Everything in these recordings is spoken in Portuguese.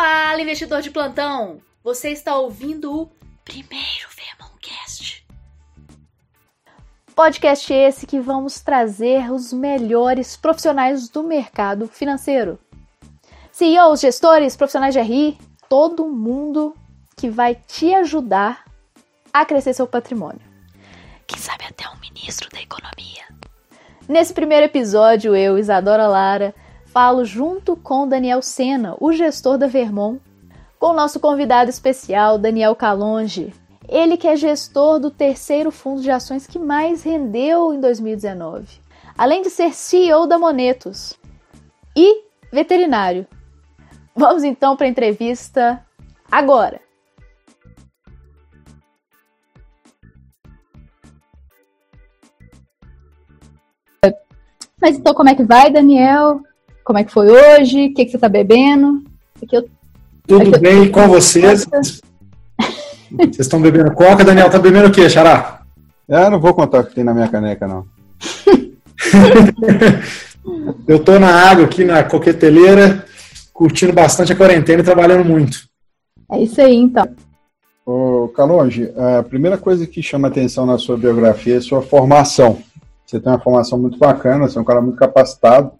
Fala, investidor de plantão! Você está ouvindo o primeiro Vermoncast. Podcast esse que vamos trazer os melhores profissionais do mercado financeiro. CEOs, gestores, profissionais de RI, todo mundo que vai te ajudar a crescer seu patrimônio. Quem sabe até um ministro da economia. Nesse primeiro episódio, eu, Isadora Lara, falo junto com Daniel Sena, o gestor da Vermont, com o nosso convidado especial, Daniel Calonge. Ele que é gestor do terceiro fundo de ações que mais rendeu em 2019. Além de ser CEO da Monetos e veterinário. Vamos então para a entrevista agora. Mas então, como é que vai, Daniel? Como é que foi hoje? O que, que você está bebendo? Eu... Tudo Aqui bem eu... com vocês? Vocês estão bebendo coca? Daniel, tá bebendo o quê, Xará? Eu não vou contar o que tem na minha caneca, não. eu tô na água aqui na coqueteleira, curtindo bastante a quarentena e trabalhando muito. É isso aí, então. Ô, Calonge, a primeira coisa que chama atenção na sua biografia é a sua formação. Você tem uma formação muito bacana, você é um cara muito capacitado.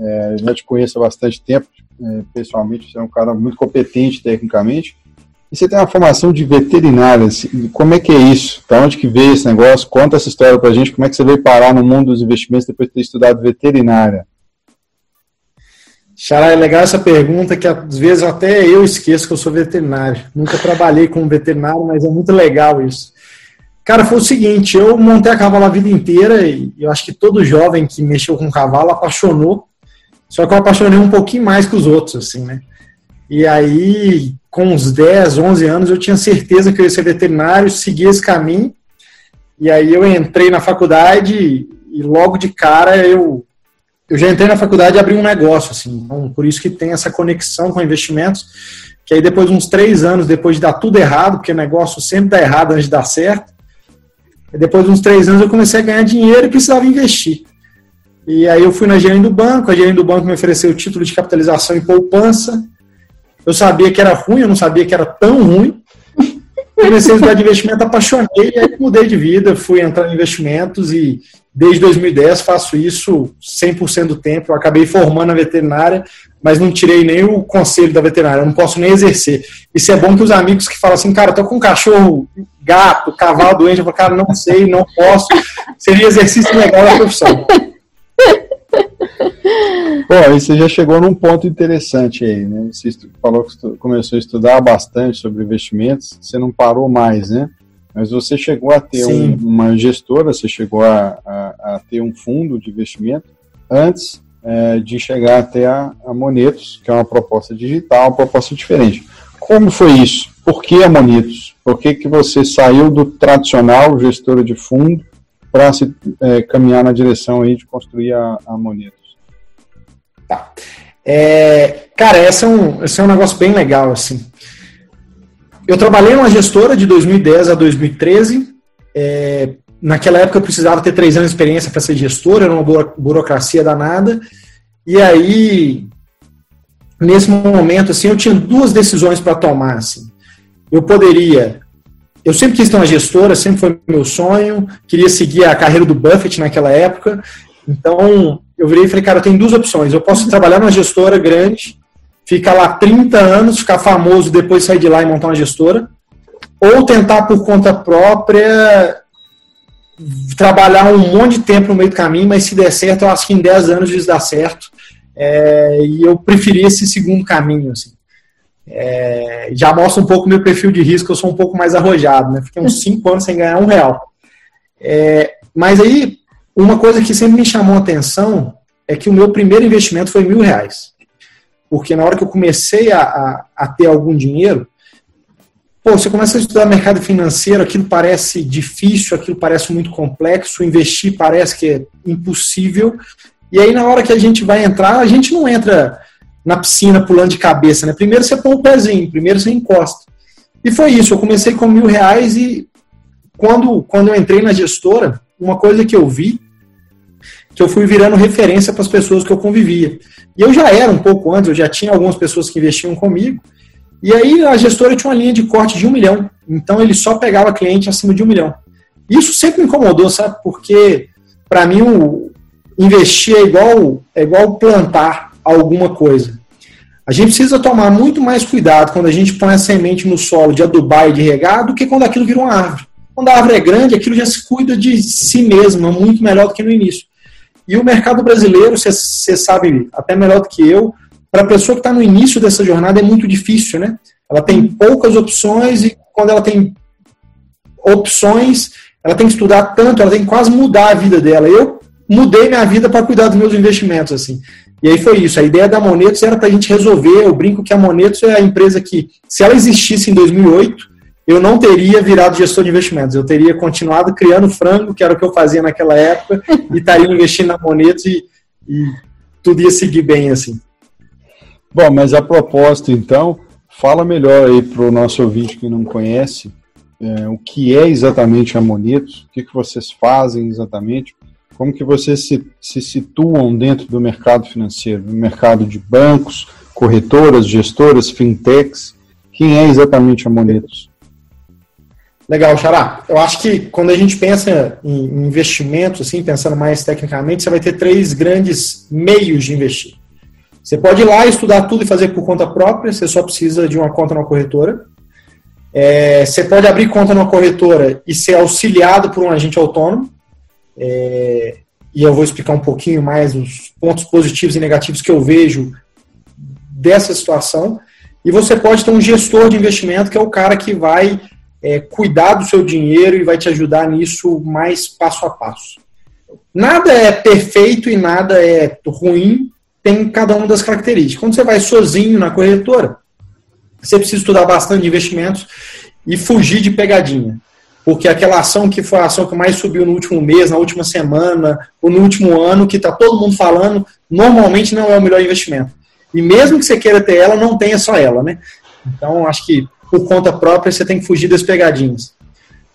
É, já te conheço há bastante tempo, é, pessoalmente, você é um cara muito competente tecnicamente. E você tem uma formação de veterinária. Assim, como é que é isso? Da onde que veio esse negócio? Conta essa história pra gente. Como é que você veio parar no mundo dos investimentos depois de ter estudado veterinária? Xará, é legal essa pergunta que às vezes até eu esqueço que eu sou veterinário. Nunca trabalhei como veterinário, mas é muito legal isso. Cara, foi o seguinte, eu montei a cavalo a vida inteira e eu acho que todo jovem que mexeu com cavalo apaixonou. Só que eu apaixonei um pouquinho mais que os outros, assim, né? E aí, com uns 10, 11 anos, eu tinha certeza que eu ia ser veterinário, segui esse caminho. E aí eu entrei na faculdade e logo de cara eu eu já entrei na faculdade e abri um negócio, assim. Então, por isso que tem essa conexão com investimentos, que aí depois uns três anos, depois de dar tudo errado, porque o negócio sempre dá errado antes de dar certo, depois de uns três anos eu comecei a ganhar dinheiro e precisava investir. E aí eu fui na gerente do banco, a gerente do banco me ofereceu o título de capitalização e poupança. Eu sabia que era ruim, eu não sabia que era tão ruim. Comecei a estudar de investimento, apaixonei, e aí mudei de vida, fui entrar em investimentos e desde 2010 faço isso 100% do tempo. Eu acabei formando a veterinária, mas não tirei nem o conselho da veterinária, eu não posso nem exercer. Isso é bom que os amigos que falam assim, cara, tô com um cachorro, gato, cavalo doente, eu falo, cara, não sei, não posso. Seria exercício legal da profissão. Bom, você já chegou num ponto interessante aí, né? Você falou que começou a estudar bastante sobre investimentos, você não parou mais, né? Mas você chegou a ter um, uma gestora, você chegou a, a, a, ter um fundo de investimento antes é, de chegar até a, a Monetos, que é uma proposta digital, uma proposta diferente. Como foi isso? Por que a Monetos? Por que, que você saiu do tradicional gestora de fundo para se é, caminhar na direção aí de construir a, a? Tá. É, cara, esse é, um, esse é um negócio bem legal, assim. Eu trabalhei numa gestora de 2010 a 2013. É, naquela época eu precisava ter três anos de experiência para ser gestor, era uma burocracia danada. E aí, nesse momento, assim, eu tinha duas decisões para tomar. Assim. Eu poderia eu sempre quis ter uma gestora, sempre foi meu sonho, queria seguir a carreira do Buffett naquela época. Então, eu virei e falei, cara, eu tenho duas opções. Eu posso trabalhar numa gestora grande, ficar lá 30 anos, ficar famoso, depois sair de lá e montar uma gestora, ou tentar por conta própria trabalhar um monte de tempo no meio do caminho, mas se der certo, eu acho que em 10 anos isso dá certo. É, e eu preferi esse segundo caminho. Assim é, já mostra um pouco meu perfil de risco, eu sou um pouco mais arrojado, né? Fiquei uns 5 anos sem ganhar um real. É, mas aí, uma coisa que sempre me chamou a atenção é que o meu primeiro investimento foi mil reais. Porque na hora que eu comecei a, a, a ter algum dinheiro, pô, você começa a estudar mercado financeiro, aquilo parece difícil, aquilo parece muito complexo, investir parece que é impossível. E aí, na hora que a gente vai entrar, a gente não entra na piscina pulando de cabeça, né? Primeiro você põe o pezinho, primeiro você encosta. E foi isso, eu comecei com mil reais e quando, quando eu entrei na gestora, uma coisa que eu vi, que eu fui virando referência para as pessoas que eu convivia. E eu já era um pouco antes, eu já tinha algumas pessoas que investiam comigo, E aí a gestora tinha uma linha de corte de um milhão. Então ele só pegava cliente acima de um milhão. Isso sempre me incomodou, sabe? Porque para mim o investir é igual, é igual plantar alguma coisa. A gente precisa tomar muito mais cuidado quando a gente põe a semente no solo de adubar e de regar do que quando aquilo vira uma árvore. Quando a árvore é grande, aquilo já se cuida de si mesma muito melhor do que no início. E o mercado brasileiro, você sabe até melhor do que eu, para a pessoa que está no início dessa jornada é muito difícil, né? Ela tem poucas opções e quando ela tem opções, ela tem que estudar tanto, ela tem que quase mudar a vida dela. Eu mudei minha vida para cuidar dos meus investimentos, assim. E aí foi isso. A ideia da Monetos era para a gente resolver. Eu brinco que a Monetos é a empresa que, se ela existisse em 2008, eu não teria virado gestor de investimentos. Eu teria continuado criando frango, que era o que eu fazia naquela época, e estaria investindo na Monetos e, e tudo ia seguir bem assim. Bom, mas a propósito, então, fala melhor aí para o nosso ouvinte que não conhece é, o que é exatamente a Monetos, o que, que vocês fazem exatamente, como que vocês se, se situam dentro do mercado financeiro, no mercado de bancos, corretoras, gestoras, fintechs? Quem é exatamente a Monetos? Legal, Xará. Eu acho que quando a gente pensa em investimentos, assim, pensando mais tecnicamente, você vai ter três grandes meios de investir. Você pode ir lá estudar tudo e fazer por conta própria, você só precisa de uma conta na corretora. É, você pode abrir conta numa corretora e ser auxiliado por um agente autônomo. É, e eu vou explicar um pouquinho mais os pontos positivos e negativos que eu vejo dessa situação. E você pode ter um gestor de investimento, que é o cara que vai é, cuidar do seu dinheiro e vai te ajudar nisso mais passo a passo. Nada é perfeito e nada é ruim, tem cada uma das características. Quando você vai sozinho na corretora, você precisa estudar bastante investimentos e fugir de pegadinha porque aquela ação que foi a ação que mais subiu no último mês, na última semana, ou no último ano, que está todo mundo falando, normalmente não é o melhor investimento. E mesmo que você queira ter ela, não tenha só ela, né? Então, acho que por conta própria você tem que fugir das pegadinhas.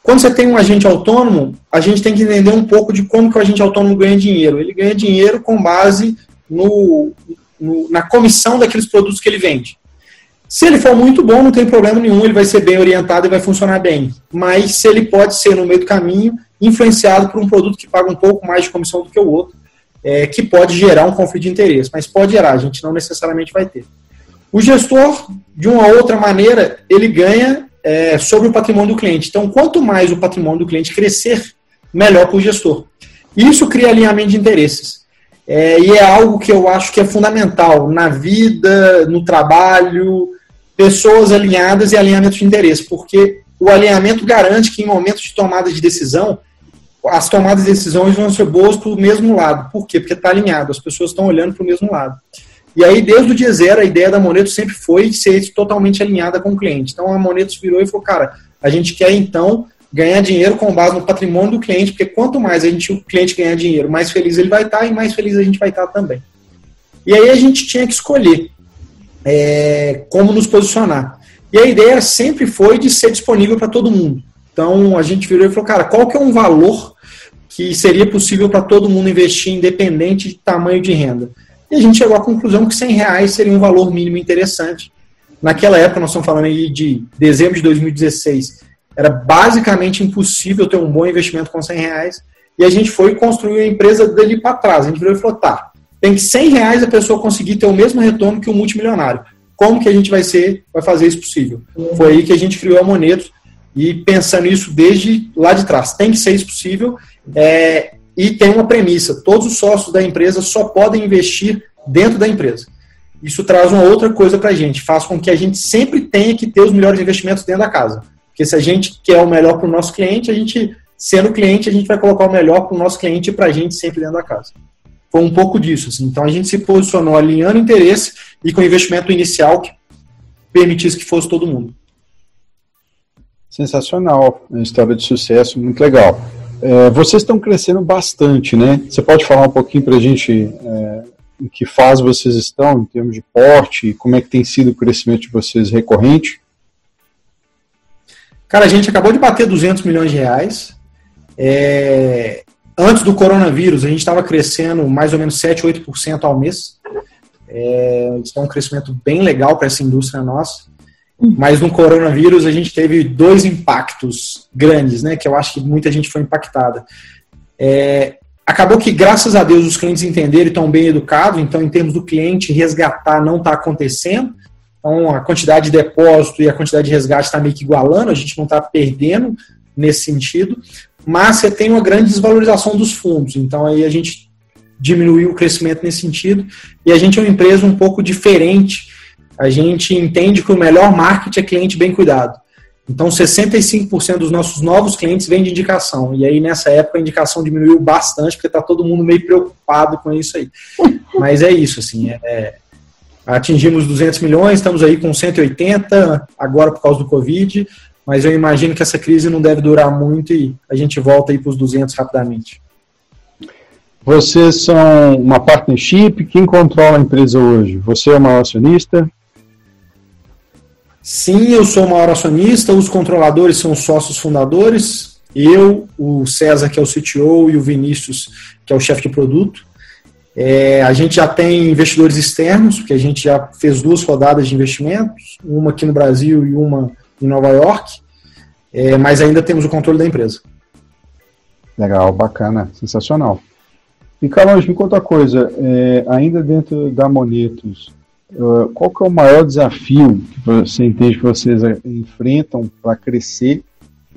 Quando você tem um agente autônomo, a gente tem que entender um pouco de como que o agente autônomo ganha dinheiro. Ele ganha dinheiro com base no, no na comissão daqueles produtos que ele vende. Se ele for muito bom, não tem problema nenhum, ele vai ser bem orientado e vai funcionar bem. Mas se ele pode ser, no meio do caminho, influenciado por um produto que paga um pouco mais de comissão do que o outro, é, que pode gerar um conflito de interesse. Mas pode gerar, a gente não necessariamente vai ter. O gestor, de uma outra maneira, ele ganha é, sobre o patrimônio do cliente. Então, quanto mais o patrimônio do cliente crescer, melhor para o gestor. Isso cria alinhamento de interesses. É, e é algo que eu acho que é fundamental na vida, no trabalho, pessoas alinhadas e alinhamento de interesse, porque o alinhamento garante que em momentos de tomada de decisão, as tomadas de decisões vão ser boas para o mesmo lado. Por quê? Porque está alinhado, as pessoas estão olhando para o mesmo lado. E aí, desde o dia zero, a ideia da Monetos sempre foi ser totalmente alinhada com o cliente. Então, a Monetos virou e falou, cara, a gente quer, então, ganhar dinheiro com base no patrimônio do cliente, porque quanto mais a gente, o cliente ganhar dinheiro, mais feliz ele vai estar e mais feliz a gente vai estar também. E aí a gente tinha que escolher é, como nos posicionar. E a ideia sempre foi de ser disponível para todo mundo. Então a gente virou e falou, cara, qual que é um valor que seria possível para todo mundo investir, independente de tamanho de renda? E a gente chegou à conclusão que 100 reais seria um valor mínimo interessante. Naquela época, nós estamos falando aí de dezembro de 2016, era basicamente impossível ter um bom investimento com 100 reais. E a gente foi construir a empresa dali para trás. A gente virou e falou, tá, tem que 100 reais a pessoa conseguir ter o mesmo retorno que o multimilionário. Como que a gente vai ser, vai fazer isso possível? Foi aí que a gente criou a Monetos e pensando isso desde lá de trás. Tem que ser isso possível é, e tem uma premissa: todos os sócios da empresa só podem investir dentro da empresa. Isso traz uma outra coisa para a gente, faz com que a gente sempre tenha que ter os melhores investimentos dentro da casa. Porque se a gente quer o melhor para o nosso cliente, a gente, sendo cliente, a gente vai colocar o melhor para o nosso cliente e para a gente sempre dentro da casa foi um pouco disso. Assim. Então a gente se posicionou alinhando interesse e com investimento inicial que permitisse que fosse todo mundo. Sensacional, uma história de sucesso, muito legal. É, vocês estão crescendo bastante, né? Você pode falar um pouquinho para a gente é, em que fase vocês estão, em termos de porte, como é que tem sido o crescimento de vocês recorrente? Cara, a gente acabou de bater 200 milhões de reais. É, antes do coronavírus, a gente estava crescendo mais ou menos 7, 8% ao mês. É, então, um crescimento bem legal para essa indústria nossa. Mas no coronavírus a gente teve dois impactos grandes, né? Que eu acho que muita gente foi impactada. É, acabou que, graças a Deus, os clientes entenderam e estão bem educados, então, em termos do cliente, resgatar não está acontecendo. Então, a quantidade de depósito e a quantidade de resgate está meio que igualando, a gente não está perdendo nesse sentido, mas você tem uma grande desvalorização dos fundos. Então, aí a gente diminuiu o crescimento nesse sentido e a gente é uma empresa um pouco diferente. A gente entende que o melhor marketing é cliente bem cuidado. Então, 65% dos nossos novos clientes vêm de indicação. E aí, nessa época, a indicação diminuiu bastante, porque está todo mundo meio preocupado com isso aí. Mas é isso, assim. É, atingimos 200 milhões, estamos aí com 180, agora por causa do Covid. Mas eu imagino que essa crise não deve durar muito e a gente volta aí para os 200 rapidamente. Vocês são uma partnership? Quem controla a empresa hoje? Você é o maior acionista? Sim, eu sou o maior acionista, os controladores são os sócios fundadores, eu, o César, que é o CTO, e o Vinícius, que é o chefe de produto. É, a gente já tem investidores externos, porque a gente já fez duas rodadas de investimentos, uma aqui no Brasil e uma em Nova York, é, mas ainda temos o controle da empresa. Legal, bacana, sensacional. E Carlos, me conta uma coisa, é, ainda dentro da Monetos, ah, qual que é o maior desafio que você entende que vocês enfrentam para crescer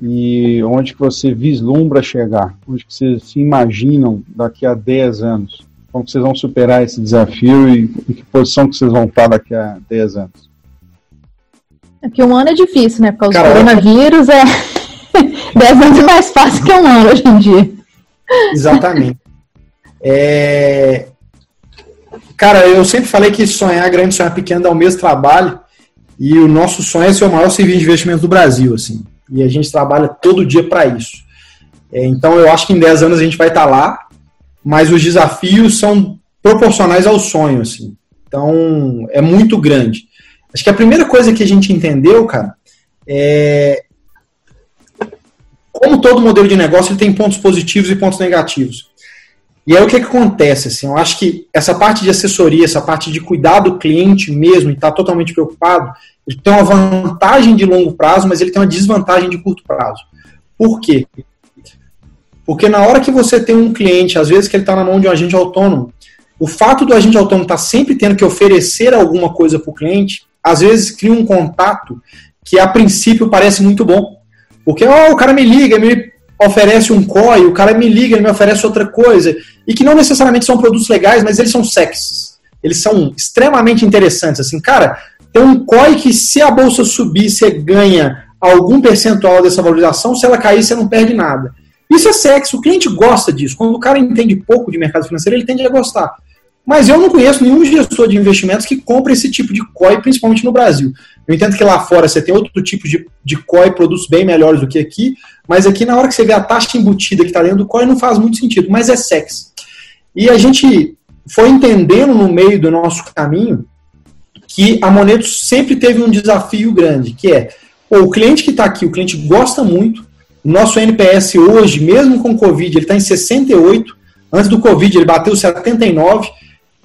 e onde que você vislumbra chegar? Onde que vocês se imaginam daqui a 10 anos? Como que vocês vão superar esse desafio e em que posição que vocês vão estar daqui a 10 anos? É que um ano é difícil, né? Por causa do coronavírus, é 10 anos é mais fácil que um ano hoje em dia. Exatamente. É, Cara, eu sempre falei que sonhar grande, sonhar pequeno dá o mesmo trabalho. E o nosso sonho é ser o maior serviço de investimento do Brasil, assim. E a gente trabalha todo dia para isso. É, então eu acho que em 10 anos a gente vai estar tá lá, mas os desafios são proporcionais ao sonho, assim. Então é muito grande. Acho que a primeira coisa que a gente entendeu, cara, é como todo modelo de negócio ele tem pontos positivos e pontos negativos. E aí o que, que acontece? Assim, eu acho que essa parte de assessoria, essa parte de cuidar do cliente mesmo e estar tá totalmente preocupado, ele tem uma vantagem de longo prazo, mas ele tem uma desvantagem de curto prazo. Por quê? Porque na hora que você tem um cliente, às vezes que ele está na mão de um agente autônomo, o fato do agente autônomo estar tá sempre tendo que oferecer alguma coisa para o cliente, às vezes cria um contato que a princípio parece muito bom. Porque oh, o cara me liga, me oferece um COI, o cara me liga, me oferece outra coisa, e que não necessariamente são produtos legais, mas eles são sexys. Eles são extremamente interessantes. Assim, cara, tem um COI que se a bolsa subir, você ganha algum percentual dessa valorização, se ela cair, você não perde nada. Isso é sexy, o cliente gosta disso. Quando o cara entende pouco de mercado financeiro, ele tende a gostar. Mas eu não conheço nenhum gestor de investimentos que compra esse tipo de COI, principalmente no Brasil. Eu entendo que lá fora você tem outro tipo de, de COI, produtos bem melhores do que aqui, mas aqui na hora que você vê a taxa embutida que está dentro do COI não faz muito sentido, mas é sexy. E a gente foi entendendo no meio do nosso caminho que a Monetos sempre teve um desafio grande, que é pô, o cliente que está aqui, o cliente gosta muito, nosso NPS hoje, mesmo com Covid, ele está em 68, antes do Covid ele bateu 79,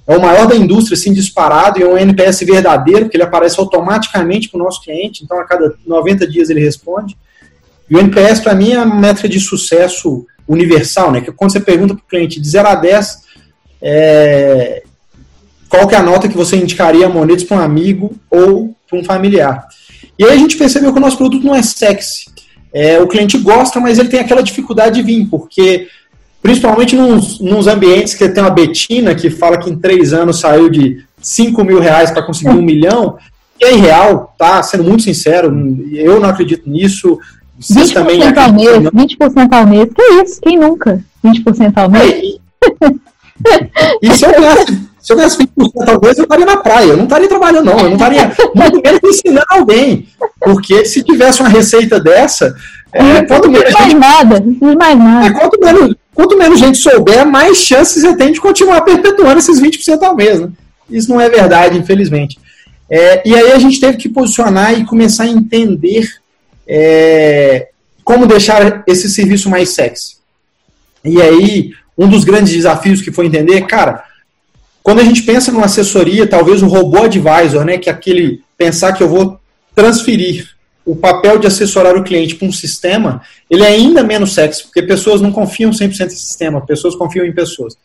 é o maior da indústria, assim, disparado, e é um NPS verdadeiro, porque ele aparece automaticamente para o nosso cliente, então a cada 90 dias ele responde. E o NPS, para mim, é a métrica de sucesso universal, né? Que quando você pergunta para o cliente de 0 a 10, é, qual que é a nota que você indicaria a monedas para um amigo ou para um familiar. E aí a gente percebeu que o nosso produto não é sexy. É, o cliente gosta, mas ele tem aquela dificuldade de vir, porque principalmente nos, nos ambientes que tem uma Betina que fala que em três anos saiu de 5 mil reais para conseguir um milhão, e é irreal, tá? Sendo muito sincero, eu não acredito nisso. Vocês 20% também ao mês, 20% ao mês, que isso? Quem nunca? 20% ao mês? É, e, e se eu ganhasse, se eu ganhasse 20% ao mês, eu estaria na praia, eu não estaria trabalhando, não, eu não estaria muito menos ensinando alguém. Porque se tivesse uma receita dessa, é, quanto menos. Mais nada, mais nada. É, quanto menos Quanto menos gente souber, mais chances você tem de continuar perpetuando esses 20% ao mês. Né? Isso não é verdade, infelizmente. É, e aí a gente teve que posicionar e começar a entender é, como deixar esse serviço mais sexy. E aí, um dos grandes desafios que foi entender, cara, quando a gente pensa numa assessoria, talvez o robô advisor, né, que é aquele pensar que eu vou transferir o papel de assessorar o cliente para um sistema, ele é ainda menos sexy, porque pessoas não confiam 100% em sistema, pessoas confiam em pessoas.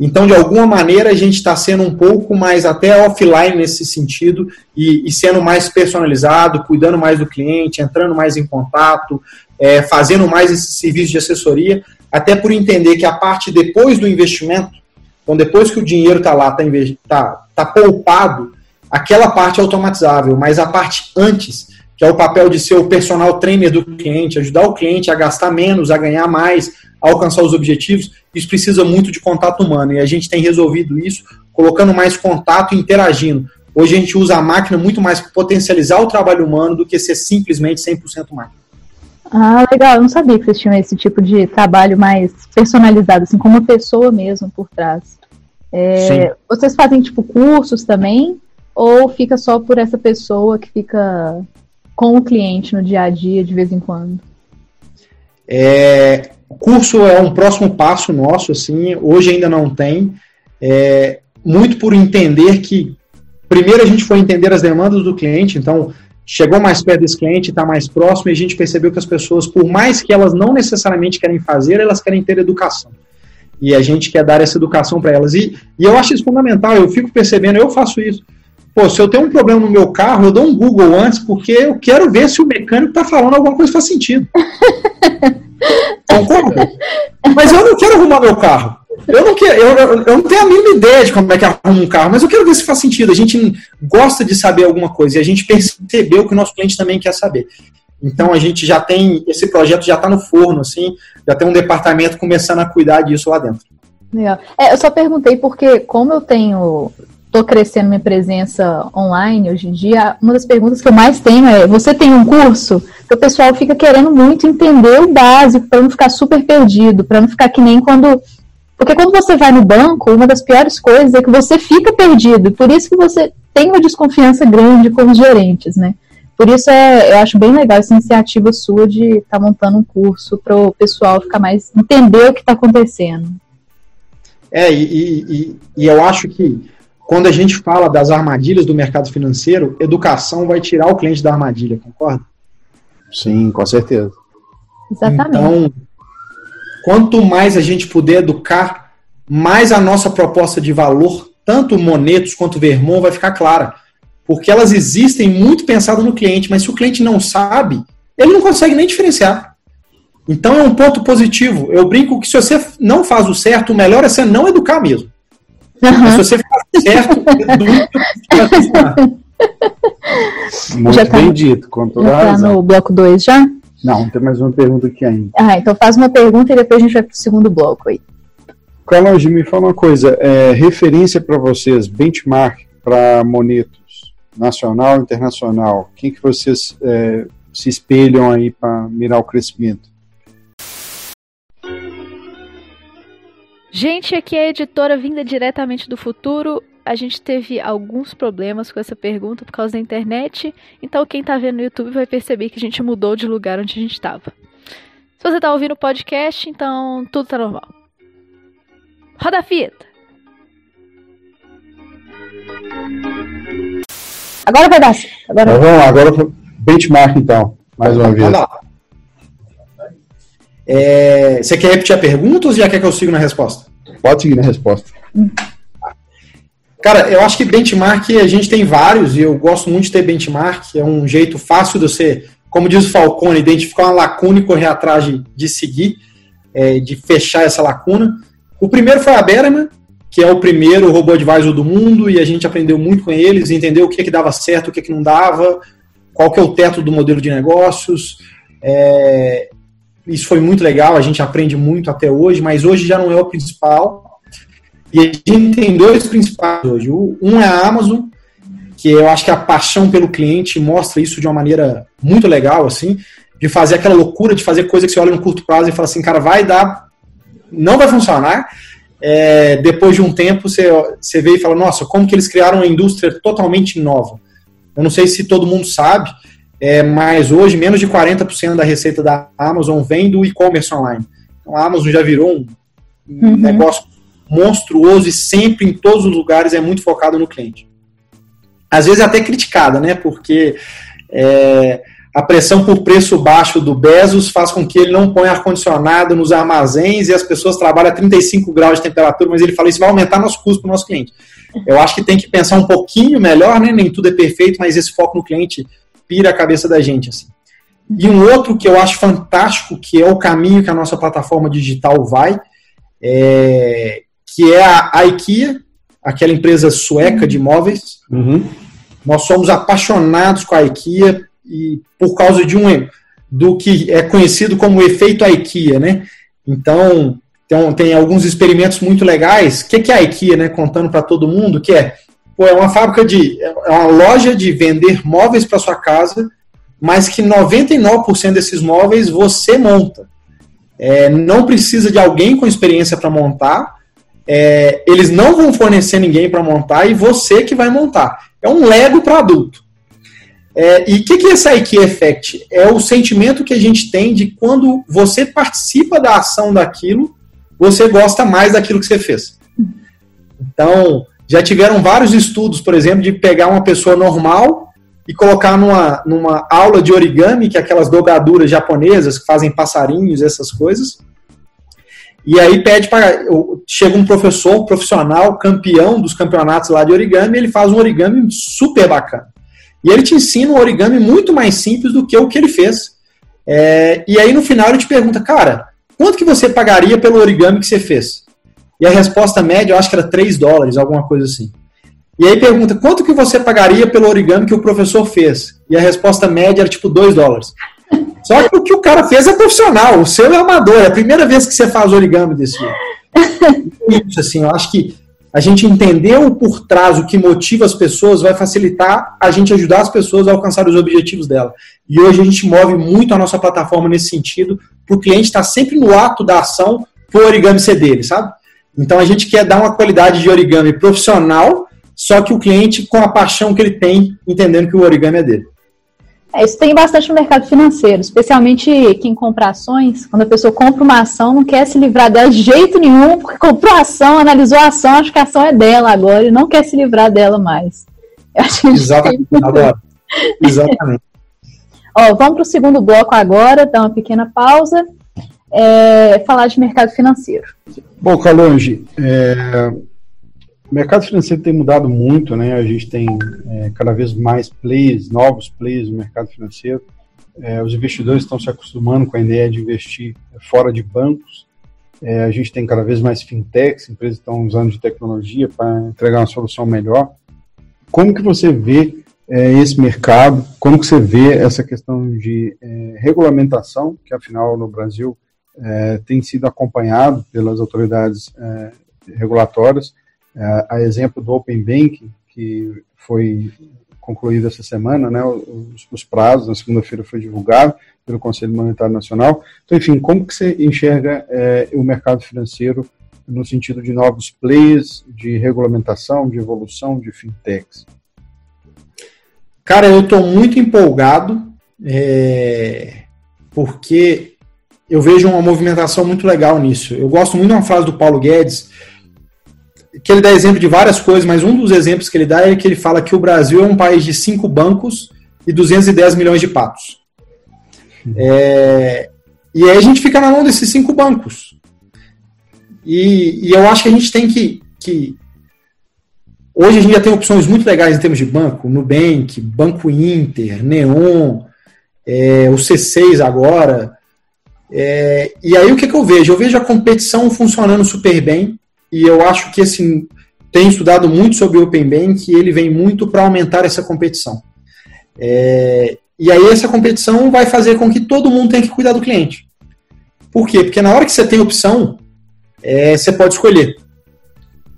Então, de alguma maneira, a gente está sendo um pouco mais até offline nesse sentido e, e, sendo mais personalizado, cuidando mais do cliente, entrando mais em contato, é, fazendo mais esse serviço de assessoria, até por entender que a parte depois do investimento, então depois que o dinheiro está lá, está tá, tá poupado, aquela parte é automatizável, mas a parte antes, que é o papel de ser o personal trainer do cliente, ajudar o cliente a gastar menos, a ganhar mais, a alcançar os objetivos, isso precisa muito de contato humano. E a gente tem resolvido isso colocando mais contato e interagindo. Hoje a gente usa a máquina muito mais para potencializar o trabalho humano do que ser simplesmente 100% máquina. Ah, legal. Eu não sabia que vocês tinham esse tipo de trabalho mais personalizado, assim, como pessoa mesmo por trás. É, vocês fazem, tipo, cursos também? Ou fica só por essa pessoa que fica com o cliente no dia a dia, de vez em quando? É, o curso é um próximo passo nosso, assim, hoje ainda não tem, é, muito por entender que, primeiro a gente foi entender as demandas do cliente, então chegou mais perto desse cliente, está mais próximo, e a gente percebeu que as pessoas, por mais que elas não necessariamente querem fazer, elas querem ter educação. E a gente quer dar essa educação para elas. E, e eu acho isso fundamental, eu fico percebendo, eu faço isso. Pô, se eu tenho um problema no meu carro, eu dou um Google antes, porque eu quero ver se o mecânico está falando alguma coisa que faz sentido. Concorda? Mas eu não quero arrumar meu carro. Eu não, quero, eu, eu, não tenho a mínima ideia de como é que arruma um carro, mas eu quero ver se faz sentido. A gente gosta de saber alguma coisa e a gente percebeu que o nosso cliente também quer saber. Então a gente já tem, esse projeto já está no forno, assim, já tem um departamento começando a cuidar disso lá dentro. Legal. É, eu só perguntei porque, como eu tenho estou crescendo minha presença online hoje em dia, uma das perguntas que eu mais tenho é: você tem um curso? Porque o pessoal fica querendo muito entender o básico para não ficar super perdido, para não ficar que nem quando. Porque quando você vai no banco, uma das piores coisas é que você fica perdido. Por isso que você tem uma desconfiança grande com os gerentes, né? Por isso é, eu acho bem legal essa iniciativa sua de estar tá montando um curso para o pessoal ficar mais entender o que está acontecendo. É, e, e, e eu acho que quando a gente fala das armadilhas do mercado financeiro, educação vai tirar o cliente da armadilha, concorda? Sim, com certeza. Exatamente. Então, quanto mais a gente puder educar, mais a nossa proposta de valor, tanto Monetos quanto Vermont, vai ficar clara. Porque elas existem muito pensadas no cliente, mas se o cliente não sabe, ele não consegue nem diferenciar. Então é um ponto positivo. Eu brinco que se você não faz o certo, o melhor é você não educar mesmo. Uhum. Se você ficar certo, Muito já tá, bem dito, com toda já tá no bloco 2 já? Não, tem mais uma pergunta aqui ainda. Ah, então faz uma pergunta e depois a gente vai para o segundo bloco aí. Carlos, me fala uma coisa, é, referência para vocês, benchmark para Monetos, nacional e internacional, quem que vocês é, se espelham aí para mirar o crescimento? Gente, aqui é a editora vinda diretamente do futuro. A gente teve alguns problemas com essa pergunta por causa da internet, então quem tá vendo no YouTube vai perceber que a gente mudou de lugar onde a gente estava. Se você tá ouvindo o podcast, então tudo tá normal. Roda a fita! Agora vai dar. Agora, vamos lá, agora benchmark então, mais uma vez. É, você quer repetir a pergunta ou já quer que eu siga na resposta? Pode seguir na resposta. Cara, eu acho que benchmark a gente tem vários e eu gosto muito de ter benchmark. É um jeito fácil de você, como diz o Falcone, identificar uma lacuna e correr atrás de, de seguir, é, de fechar essa lacuna. O primeiro foi a Berman, que é o primeiro robô advisor do mundo e a gente aprendeu muito com eles, entendeu o que, que dava certo, o que, que não dava, qual que é o teto do modelo de negócios. É, isso foi muito legal, a gente aprende muito até hoje, mas hoje já não é o principal. E a gente tem dois principais hoje. Um é a Amazon, que eu acho que a paixão pelo cliente mostra isso de uma maneira muito legal, assim, de fazer aquela loucura de fazer coisa que você olha no curto prazo e fala assim, cara, vai dar, não vai funcionar. É, depois de um tempo, você, você vê e fala, nossa, como que eles criaram uma indústria totalmente nova. Eu não sei se todo mundo sabe, é, mas hoje menos de 40% da receita da Amazon vem do e-commerce online. Então a Amazon já virou um uhum. negócio monstruoso e sempre em todos os lugares é muito focado no cliente. Às vezes é até criticada, né? Porque É, a pressão por preço baixo do Bezos faz com que ele não ponha ar-condicionado nos armazéns e as pessoas trabalham a 35 graus de temperatura, mas ele fala isso vai aumentar nosso custo para o nosso cliente. Eu acho que tem que pensar um pouquinho melhor, né? Nem tudo é perfeito, mas esse foco no cliente pira a cabeça da gente. Assim. E um outro que eu acho fantástico, que é o caminho que a nossa plataforma digital vai, é, que é a IKEA, aquela empresa sueca de imóveis. Uhum. Nós somos apaixonados com a IKEA e por causa de um do que é conhecido como efeito IKEA, né? Então tem, tem alguns experimentos muito legais. O que, que é a IKEA, né? Contando para todo mundo que é, pô, é uma fábrica de, é uma loja de vender móveis para sua casa, mas que 99% desses móveis você monta. É, não precisa de alguém com experiência para montar. É, eles não vão fornecer ninguém para montar e você que vai montar. É um Lego para adulto. É, e o que, que é esse IKEA Effect? É o sentimento que a gente tem de quando você participa da ação daquilo, você gosta mais daquilo que você fez. Então, já tiveram vários estudos, por exemplo, de pegar uma pessoa normal e colocar numa, numa aula de origami, que é aquelas dogaduras japonesas que fazem passarinhos, essas coisas. E aí pede para. Chega um professor profissional, campeão dos campeonatos lá de origami, ele faz um origami super bacana. E ele te ensina um origami muito mais simples do que o que ele fez. É, e aí no final ele te pergunta, cara, quanto que você pagaria pelo origami que você fez? E a resposta média, eu acho que era 3 dólares, alguma coisa assim. E aí pergunta, quanto que você pagaria pelo origami que o professor fez? E a resposta média era tipo 2 dólares. Só que o que o cara fez é profissional, o seu é amador, é a primeira vez que você faz origami desse jeito. Isso, assim, eu acho que a gente entender o por trás, o que motiva as pessoas, vai facilitar a gente ajudar as pessoas a alcançar os objetivos dela. E hoje a gente move muito a nossa plataforma nesse sentido, para o cliente estar sempre no ato da ação para o origami ser dele, sabe? Então a gente quer dar uma qualidade de origami profissional, só que o cliente com a paixão que ele tem, entendendo que o origami é dele. É, isso tem bastante no mercado financeiro, especialmente quem compra ações. Quando a pessoa compra uma ação, não quer se livrar dela de jeito nenhum, porque comprou a ação, analisou a ação, acha que a ação é dela agora e não quer se livrar dela mais. Exatamente. Exatamente. Ó, vamos para o segundo bloco agora, dar uma pequena pausa. É, falar de mercado financeiro. Bom, Calonge, é, o mercado financeiro tem mudado muito, né? A gente tem é, cada vez mais players, novos players no mercado financeiro. É, os investidores estão se acostumando com a ideia de investir fora de bancos. É, a gente tem cada vez mais fintechs, empresas estão usando de tecnologia para entregar uma solução melhor. Como que você vê é, esse mercado? Como que você vê essa questão de é, regulamentação, que afinal no Brasil é, tem sido acompanhado pelas autoridades regulatórias? É, a exemplo do Open Banking, que foi concluído essa semana, né, os, os prazos, na segunda-feira foi divulgado pelo Conselho Monetário Nacional. Então, enfim, como que você enxerga é, o mercado financeiro no sentido de novos players, de regulamentação, de evolução de fintechs? Cara, eu estou muito empolgado, é, porque eu vejo uma movimentação muito legal nisso. Eu gosto muito de uma frase do Paulo Guedes, que ele dá exemplo de várias coisas, mas um dos exemplos que ele dá é que ele fala que o Brasil é um país de cinco bancos e 210 milhões de patos. É, e aí a gente fica na mão desses cinco bancos. E, e, eu acho que a gente tem que, que. Hoje a gente já tem opções muito legais em termos de banco: Nubank, Banco Inter, Neon, é, o C6 agora. É, e aí o que, que eu vejo? Eu vejo a competição funcionando super bem e eu acho que assim, tem estudado muito sobre o Open Bank e ele vem muito para aumentar essa competição. É, e aí essa competição vai fazer com que todo mundo tenha que cuidar do cliente. Por quê? Porque na hora que você tem opção, é, você pode escolher.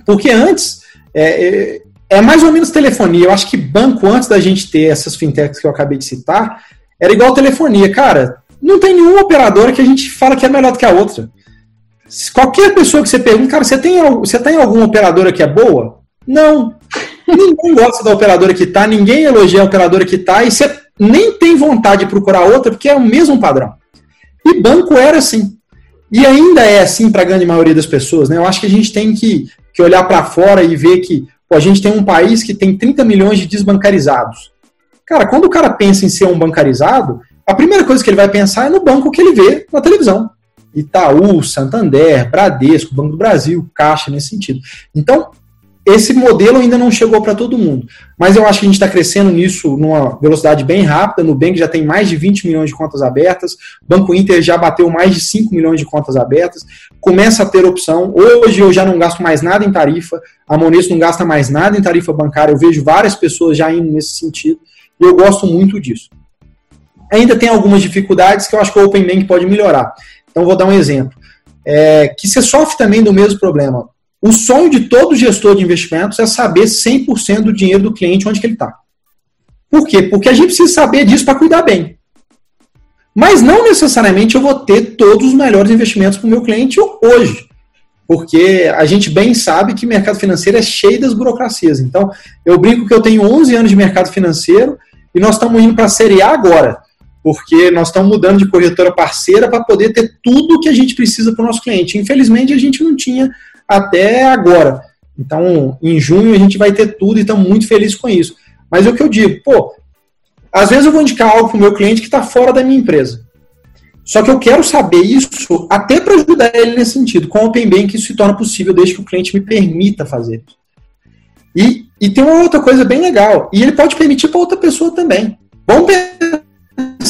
Porque antes, é, é, é, mais ou menos telefonia. Eu acho que banco, antes da gente ter essas fintechs que eu acabei de citar, era igual telefonia. Cara, não tem nenhuma operadora que a gente fala que é melhor do que a outra. Qualquer pessoa que você pergunta, cara, você tem, você tem alguma operadora que é boa? Não. ninguém gosta da operadora que tá, ninguém elogia a operadora que tá, e você nem tem vontade de procurar outra, porque é o mesmo padrão. E banco era assim. E ainda é assim para a grande maioria das pessoas. Né? Eu acho que a gente tem que, que olhar para fora e ver que pô, a gente tem um país que tem 30 milhões de desbancarizados. Cara, quando o cara pensa em ser um bancarizado, a primeira coisa que ele vai pensar é no banco que ele vê na televisão. Itaú, Santander, Bradesco, Banco do Brasil, Caixa, nesse sentido. Então, esse modelo ainda não chegou para todo mundo. Mas eu acho que a gente está crescendo nisso numa velocidade bem rápida. No Bank já tem mais de 20 milhões de contas abertas. Banco Inter já bateu mais de 5 milhões de contas abertas. Começa a ter opção. Hoje eu já não gasto mais nada em tarifa. A Monesso não gasta mais nada em tarifa bancária. Eu vejo várias pessoas já indo nesse sentido. E eu gosto muito disso. Ainda tem algumas dificuldades que eu acho que o Open Bank pode melhorar. Então vou dar um exemplo. É, que você sofre também do mesmo problema o sonho de todo gestor de investimentos é saber 100% do dinheiro do cliente onde que ele está. Por quê? Porque a gente precisa saber disso para cuidar bem. Mas não necessariamente eu vou ter todos os melhores investimentos para o meu cliente hoje. Porque a gente bem sabe que mercado financeiro é cheio das burocracias. Então, eu brinco que eu tenho 11 anos de mercado financeiro e nós estamos indo para a Série A agora. Porque nós estamos mudando de corretora parceira para poder ter tudo o que a gente precisa para o nosso cliente. Infelizmente, a gente não tinha até agora. Então, em junho a gente vai ter tudo e estamos muito felizes com isso. Mas é o que eu digo, pô, às vezes eu vou indicar algo para o meu cliente que está fora da minha empresa. Só que eu quero saber isso até para ajudar ele nesse sentido. Com o Open Bank isso se torna possível desde que o cliente me permita fazer. E, e tem uma outra coisa bem legal. E ele pode permitir para outra pessoa também. Vamos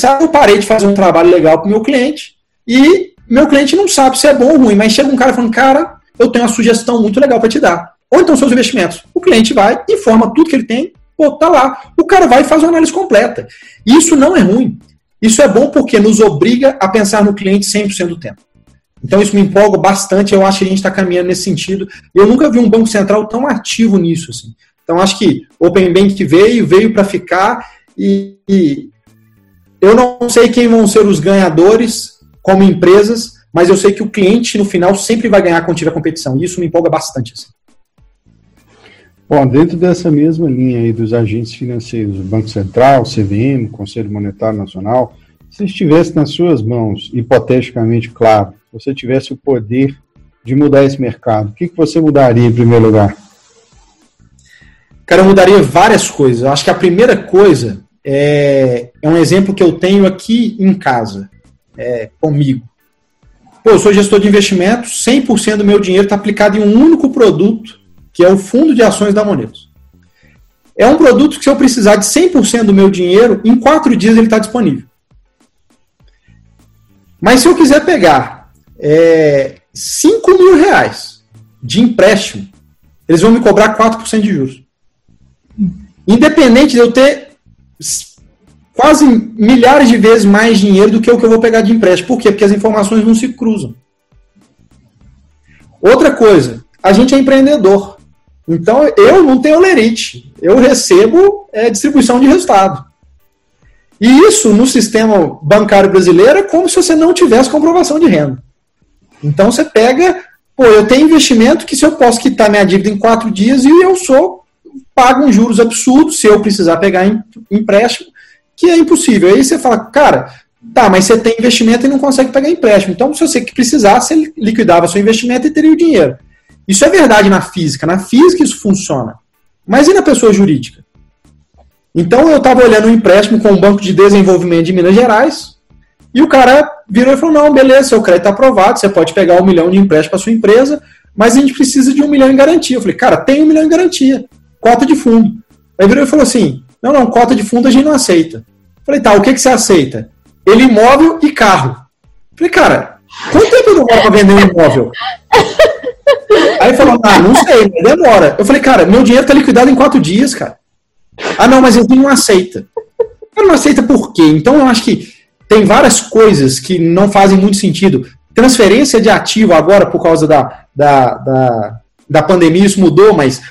eu parei de fazer um trabalho legal para o meu cliente e meu cliente não sabe se é bom ou ruim, mas chega um cara falando, cara, eu tenho uma sugestão muito legal para te dar. Ou então seus investimentos. O cliente vai, informa tudo que ele tem, pô, tá lá. O cara vai e faz uma análise completa. Isso não é ruim. Isso é bom porque nos obriga a pensar no cliente 100% do tempo. Então isso me empolga bastante, eu acho que a gente está caminhando nesse sentido. Eu nunca vi um Banco Central tão ativo nisso. Assim. Então acho que Open Bank veio, veio para ficar e, e eu não sei quem vão ser os ganhadores como empresas, mas eu sei que o cliente, no final, sempre vai ganhar quando tiver competição. E isso me empolga bastante. Assim. Bom, dentro dessa mesma linha aí dos agentes financeiros, o Banco Central, CVM, Conselho Monetário Nacional, se estivesse nas suas mãos, hipoteticamente claro, você tivesse o poder de mudar esse mercado, o que, que você mudaria em primeiro lugar? Cara, eu mudaria várias coisas. Eu acho que a primeira coisa é, é um exemplo que eu tenho aqui em casa, é, comigo. Pô, eu sou gestor de investimentos, 100% do meu dinheiro está aplicado em um único produto, que é o Fundo de Ações da Monetos. É um produto que, se eu precisar de 100% do meu dinheiro, em quatro dias ele está disponível. Mas se eu quiser pegar é, 5 mil reais de empréstimo, eles vão me cobrar 4% de juros. Independente de eu ter quase milhares de vezes mais dinheiro do que o que eu vou pegar de empréstimo. Por quê? Porque as informações não se cruzam. Outra coisa, a gente é empreendedor. Então eu não tenho lerite, eu recebo é, distribuição de resultado. E isso no sistema bancário brasileiro é como se você não tivesse comprovação de renda. Então você pega, pô, eu tenho investimento que se eu posso quitar minha dívida em quatro dias e eu sou pago um juros absurdos se eu precisar pegar empréstimo que é impossível. Aí você fala, cara, tá, mas você tem investimento e não consegue pegar empréstimo. Então, se você precisasse, você liquidava seu investimento e teria o dinheiro. Isso é verdade na física. Na física isso funciona. Mas e na pessoa jurídica? Então eu estava olhando um empréstimo com o Banco de Desenvolvimento de Minas Gerais e o cara virou e falou: não, beleza, seu crédito está aprovado, você pode pegar um milhão de empréstimo para sua empresa, mas a gente precisa de um milhão em garantia. Eu falei, cara, tem um milhão em garantia, cota de fundo. Aí virou e falou assim: não, não, cota de fundo a gente não aceita. Falei, tá, o que, que você aceita? Ele imóvel e carro. Falei, cara, quanto tempo demora para vender um imóvel? Aí falou, ah, não sei, demora. Eu falei, cara, meu dinheiro tá liquidado em quatro dias, cara. Ah, não, mas ele não aceita. Ele não aceita por quê? Então eu acho que tem várias coisas que não fazem muito sentido. Transferência de ativo agora, por causa da, da, da, da pandemia, isso mudou, mas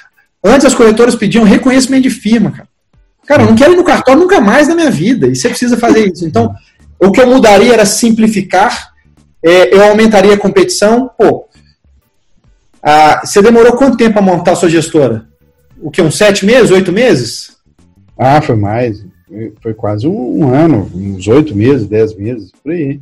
antes as corretoras pediam reconhecimento de firma, cara. Cara, eu não quero ir no cartório nunca mais na minha vida. E você precisa fazer isso. Então, o que eu mudaria era simplificar, é, eu aumentaria a competição. Pô, ah, você demorou quanto tempo a montar a sua gestora? O que, uns sete meses, oito meses? Ah, foi mais. Foi quase um, um ano, uns oito meses, dez meses, por aí.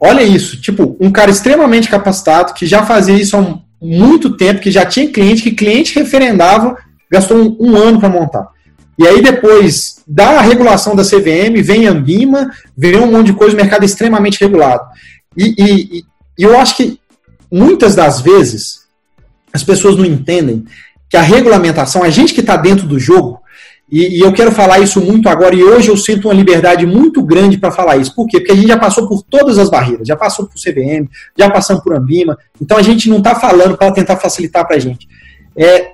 Olha isso, tipo, um cara extremamente capacitado, que já fazia isso há muito tempo, que já tinha cliente, que cliente referendava, gastou um, um ano para montar. E aí depois da regulação da CVM, vem Ambima, vem um monte de coisa, o mercado é extremamente regulado. E, e, e eu acho que muitas das vezes as pessoas não entendem que a regulamentação, a gente que está dentro do jogo, e, e, eu quero falar isso muito agora, e hoje eu sinto uma liberdade muito grande para falar isso. Por quê? Porque a gente já passou por todas as barreiras, já passou por CVM, já passamos por Ambima, então a gente não está falando para tentar facilitar para a gente. É,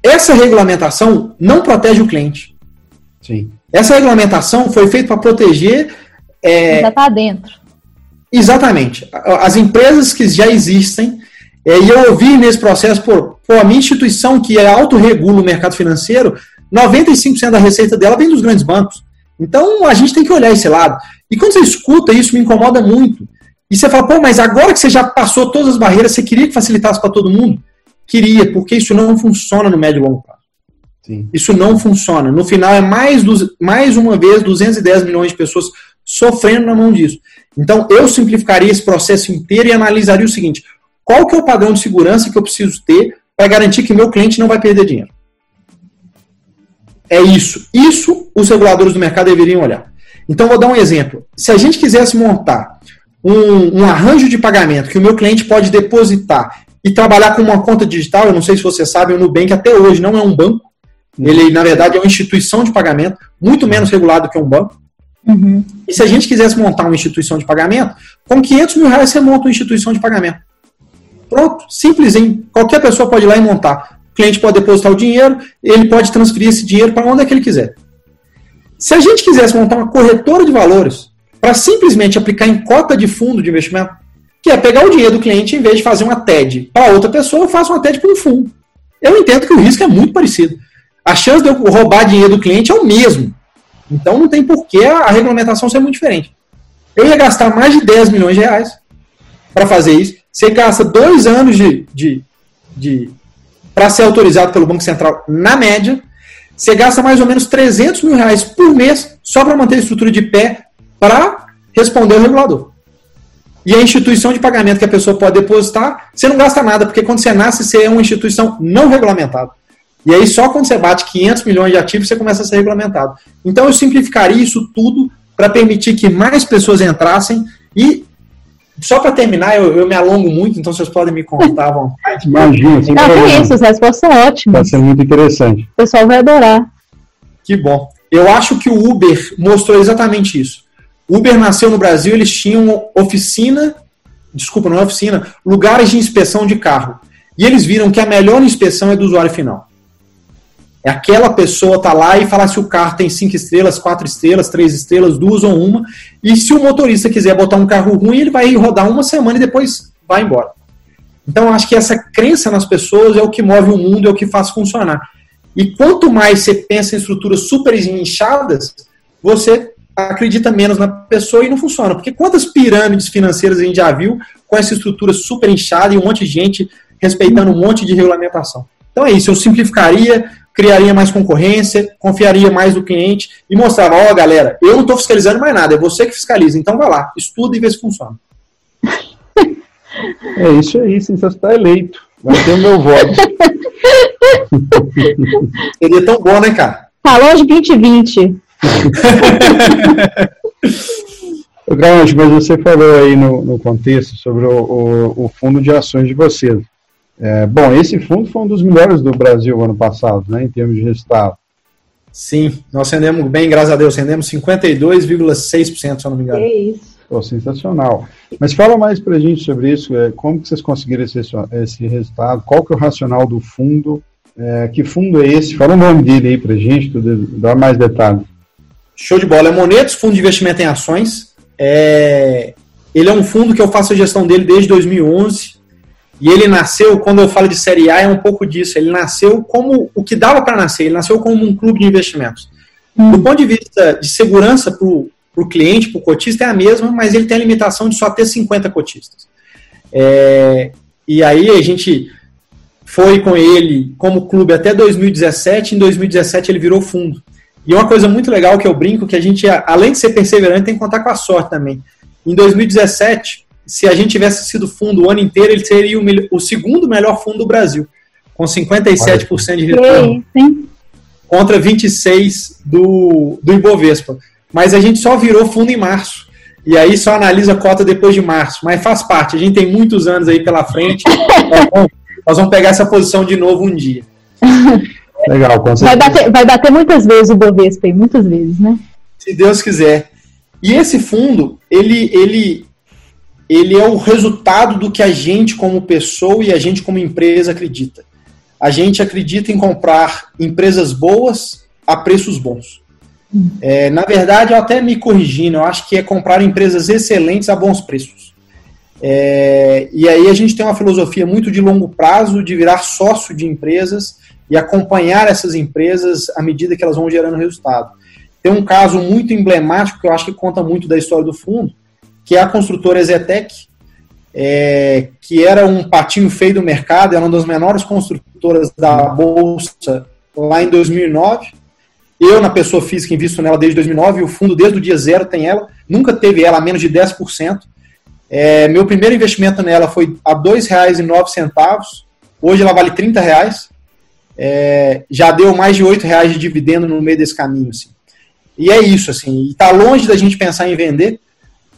essa regulamentação não protege o cliente. Sim. Essa regulamentação foi feita para proteger. É, já está dentro. Exatamente. As empresas que já existem, é, e eu ouvi nesse processo, por, a minha instituição que é autorregula o mercado financeiro, 95% da receita dela vem dos grandes bancos. Então a gente tem que olhar esse lado. E quando você escuta isso, me incomoda muito. E você fala, pô, mas agora que você já passou todas as barreiras, você queria que facilitasse para todo mundo? Queria, porque isso não funciona no médio e longo prazo. Sim. Isso não funciona. No final é mais, mais uma vez 210 milhões de pessoas sofrendo na mão disso. Então eu simplificaria esse processo inteiro e analisaria o seguinte: qual que é o padrão de segurança que eu preciso ter para garantir que meu cliente não vai perder dinheiro? É isso. Isso os reguladores do mercado deveriam olhar. Então, vou dar um exemplo. Se a gente quisesse montar um, um, arranjo de pagamento que o meu cliente pode depositar e trabalhar com uma conta digital, eu não sei se você sabe, o Nubank até hoje não é um banco. Ele, na verdade, é uma instituição de pagamento, muito menos regulado que um banco. Uhum. E se a gente quisesse montar uma instituição de pagamento, com 500 mil reais você monta uma instituição de pagamento. Pronto, simples, hein? Qualquer pessoa pode ir lá e montar cliente pode depositar o dinheiro, ele pode transferir esse dinheiro para onde é que ele quiser. Se a gente quisesse montar uma corretora de valores para simplesmente aplicar em cota de fundo de investimento, que é pegar o dinheiro do cliente em vez de fazer uma TED para outra pessoa, eu faço uma TED para um fundo. Eu entendo que o risco é muito parecido. A chance de eu roubar dinheiro do cliente é o mesmo. Então não tem porquê a regulamentação ser muito diferente. Eu ia gastar mais de 10 milhões de reais para fazer isso. Você gasta dois anos de, de, de para ser autorizado pelo Banco Central, na média, você gasta mais ou menos 300 mil reais por mês só para manter a estrutura de pé para responder ao regulador. E a instituição de pagamento que a pessoa pode depositar, você não gasta nada, porque quando você nasce, você é uma instituição não regulamentada. E aí, só quando você bate 500 milhões de ativos, você começa a ser regulamentado. Então, eu simplificaria isso tudo para permitir que mais pessoas entrassem e só para terminar, eu, eu, me alongo muito, então vocês podem me contar à vontade. Imagina. Não, que isso, as respostas são ótimas. Vai ser muito interessante. O pessoal vai adorar. Que bom. Eu acho que o Uber mostrou exatamente isso. O Uber nasceu no Brasil, eles tinham oficina, desculpa, não é oficina, lugares de inspeção de carro. E eles viram que a melhor inspeção é do usuário final. É aquela pessoa tá lá e falar se o carro tem cinco estrelas, quatro estrelas, três estrelas, duas ou uma. E se o motorista quiser botar um carro ruim, ele vai rodar uma semana e depois vai embora. Então, acho que essa crença nas pessoas é o que move o mundo, é o que faz funcionar. E quanto mais você pensa em estruturas super inchadas, você acredita menos na pessoa e não funciona. Porque quantas pirâmides financeiras a gente já viu com essa estrutura super inchada e um monte de gente respeitando um monte de regulamentação? Então é isso, eu simplificaria, criaria mais concorrência, confiaria mais no cliente e mostrava, ó, oh, galera, eu não estou fiscalizando mais nada, é você que fiscaliza, então vai lá, estuda e vê se funciona. É isso aí, sim, você está eleito. Vai ter o meu voto. Seria tão bom, né, cara? Falou de 2020. Grande, mas você falou aí no, no contexto sobre o, o, o, fundo de ações de vocês. É, bom, esse fundo foi um dos melhores do Brasil ano passado, né, em termos de resultado. Sim, nós rendemos bem, graças a Deus, rendemos 52,6%, se eu não me engano. É isso. Pô, sensacional. Mas fala mais para a gente sobre isso, é, como que vocês conseguiram esse, esse resultado, qual que é o racional do fundo, é, que fundo é esse? Fala o nome dele aí para a gente, dá mais detalhes. Show de bola. É Monetos, fundo de investimento em ações. É... Ele é um fundo que eu faço a gestão dele desde 2011. E ele nasceu, quando eu falo de Série A, é um pouco disso. Ele nasceu como o que dava para nascer. Ele nasceu como um clube de investimentos. Hum. Do ponto de vista de segurança para o cliente, para o cotista, é a mesma, mas ele tem a limitação de só ter 50 cotistas. É, e aí a gente foi com ele como clube até 2017. Em 2017 ele virou fundo. E uma coisa muito legal que eu brinco, que a gente, além de ser perseverante, tem que contar com a sorte também. Em 2017, se a gente tivesse sido fundo o ano inteiro, ele seria o, o segundo melhor fundo do Brasil, com 57% de retorno. contra 26 do, do Ibovespa. Mas a gente só virou fundo em março. E aí só analisa a cota depois de março. Mas faz parte, a gente tem muitos anos aí pela frente. É nós vamos pegar essa posição de novo um dia. Legal, com vai bater, vai bater muitas vezes o Bovespa, muitas vezes, né? Se Deus quiser. E esse fundo, ele, ele, ele é o resultado do que a gente como pessoa e a gente como empresa acredita. A gente acredita em comprar empresas boas a preços bons. É, na verdade, eu até me corrigindo, eu acho que é comprar empresas excelentes a bons preços. É, e aí a gente tem uma filosofia muito de longo prazo, de virar sócio de empresas e acompanhar essas empresas à medida que elas vão gerando resultado. Tem um caso muito emblemático que eu acho que conta muito da história do fundo, que é a construtora Zetec, é, que era um patinho feio do mercado, era uma das menores construtoras da Bolsa lá em 2009. Eu, na pessoa física, invisto nela desde 2009, e o fundo, desde o dia zero, tem ela. Nunca teve ela a menos de 10%. É, meu primeiro investimento nela foi a R$ 2,09. Hoje ela vale R$ reais. É, já deu mais de R$ reais de dividendo no meio desse caminho. Assim. E é isso, assim. E está longe da gente pensar em vender.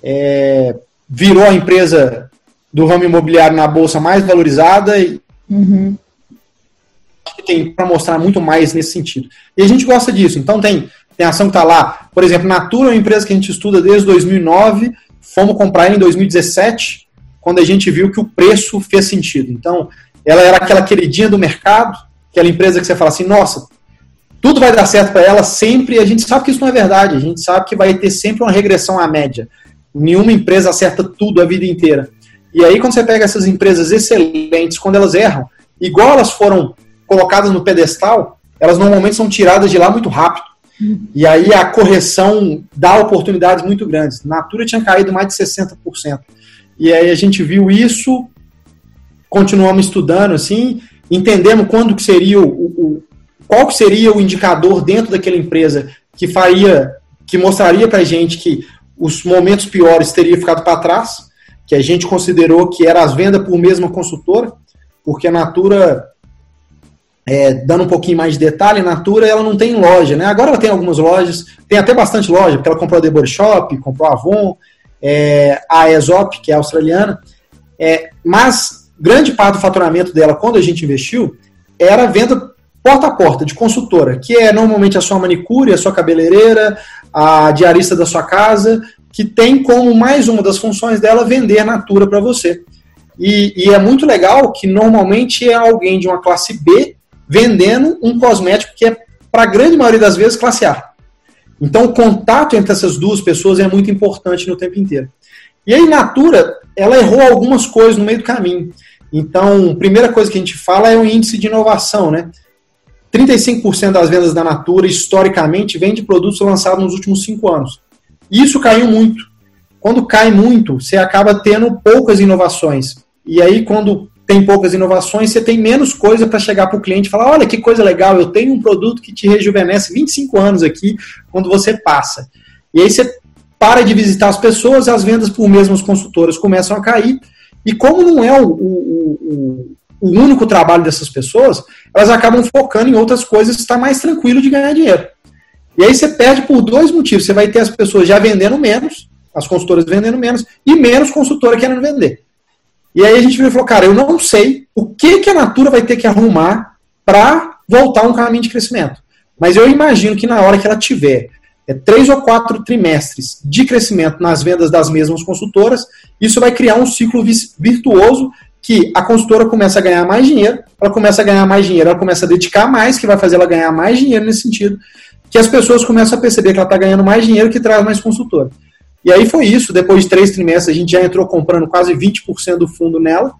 É, virou a empresa do ramo imobiliário na bolsa mais valorizada e uhum. tem para mostrar muito mais nesse sentido. E a gente gosta disso. Então tem, tem ação que está lá. Por exemplo, Natura é uma empresa que a gente estuda desde 2009. Fomos comprar em 2017, quando a gente viu que o preço fez sentido. Então, ela era aquela queridinha do mercado, aquela empresa que você fala assim, nossa, tudo vai dar certo para ela sempre, e a gente sabe que isso não é verdade, a gente sabe que vai ter sempre uma regressão à média. Nenhuma empresa acerta tudo a vida inteira. E aí, quando você pega essas empresas excelentes, quando elas erram, igual elas foram colocadas no pedestal, elas normalmente são tiradas de lá muito rápido. E aí a correção dá oportunidades muito grandes. Natura tinha caído mais de 60%. E aí a gente viu isso, continuamos estudando, assim, entendemos quando que seria o, o qual que seria o indicador dentro daquela empresa que faria, que mostraria para a gente que os momentos piores teriam ficado para trás, que a gente considerou que era as vendas por mesma consultora, porque a Natura, é, dando um pouquinho mais de detalhe, a Natura ela não tem loja, né? Agora ela tem algumas lojas, tem até bastante loja, porque ela comprou a Body Shop, comprou a Avon, é, a Aesop, que é australiana, é, mas grande parte do faturamento dela, quando a gente investiu, era venda porta a porta de consultora, que é normalmente a sua manicure, a sua cabeleireira, a diarista da sua casa, que tem como mais uma das funções dela vender Natura para você. E, e, é muito legal que normalmente é alguém de uma classe B vendendo um cosmético que é, para a grande maioria das vezes, classe A. Então, o contato entre essas duas pessoas é muito importante no tempo inteiro. E a Natura, ela errou algumas coisas no meio do caminho. Então, a primeira coisa que a gente fala é o índice de inovação, né? 35% das vendas da Natura, historicamente, vem de produtos lançados nos últimos cinco anos. Isso caiu muito. Quando cai muito, você acaba tendo poucas inovações. E aí, quando tem poucas inovações, você tem menos coisa para chegar para o cliente e falar: olha que coisa legal, eu tenho um produto que te rejuvenesce 25 anos aqui quando você passa. E aí você para de visitar as pessoas, as vendas por mesmas consultoras começam a cair. E como não é o, o, o, o único trabalho dessas pessoas, elas acabam focando em outras coisas que está mais tranquilo de ganhar dinheiro. E aí você perde por dois motivos. Você vai ter as pessoas já vendendo menos, as consultoras vendendo menos, e menos consultora querendo vender. E aí a gente falou, cara, eu não sei o que, que a Natura vai ter que arrumar para voltar um caminho de crescimento. Mas eu imagino que na hora que ela tiver é, três ou quatro trimestres de crescimento nas vendas das mesmas consultoras, isso vai criar um ciclo virtuoso que a consultora começa a ganhar mais dinheiro, ela começa a ganhar mais dinheiro, ela começa a dedicar mais, que vai fazer ela ganhar mais dinheiro nesse sentido, que as pessoas começam a perceber que ela está ganhando mais dinheiro que traz mais consultora. E aí foi isso, depois de três trimestres a gente já entrou comprando quase 20% do fundo nela,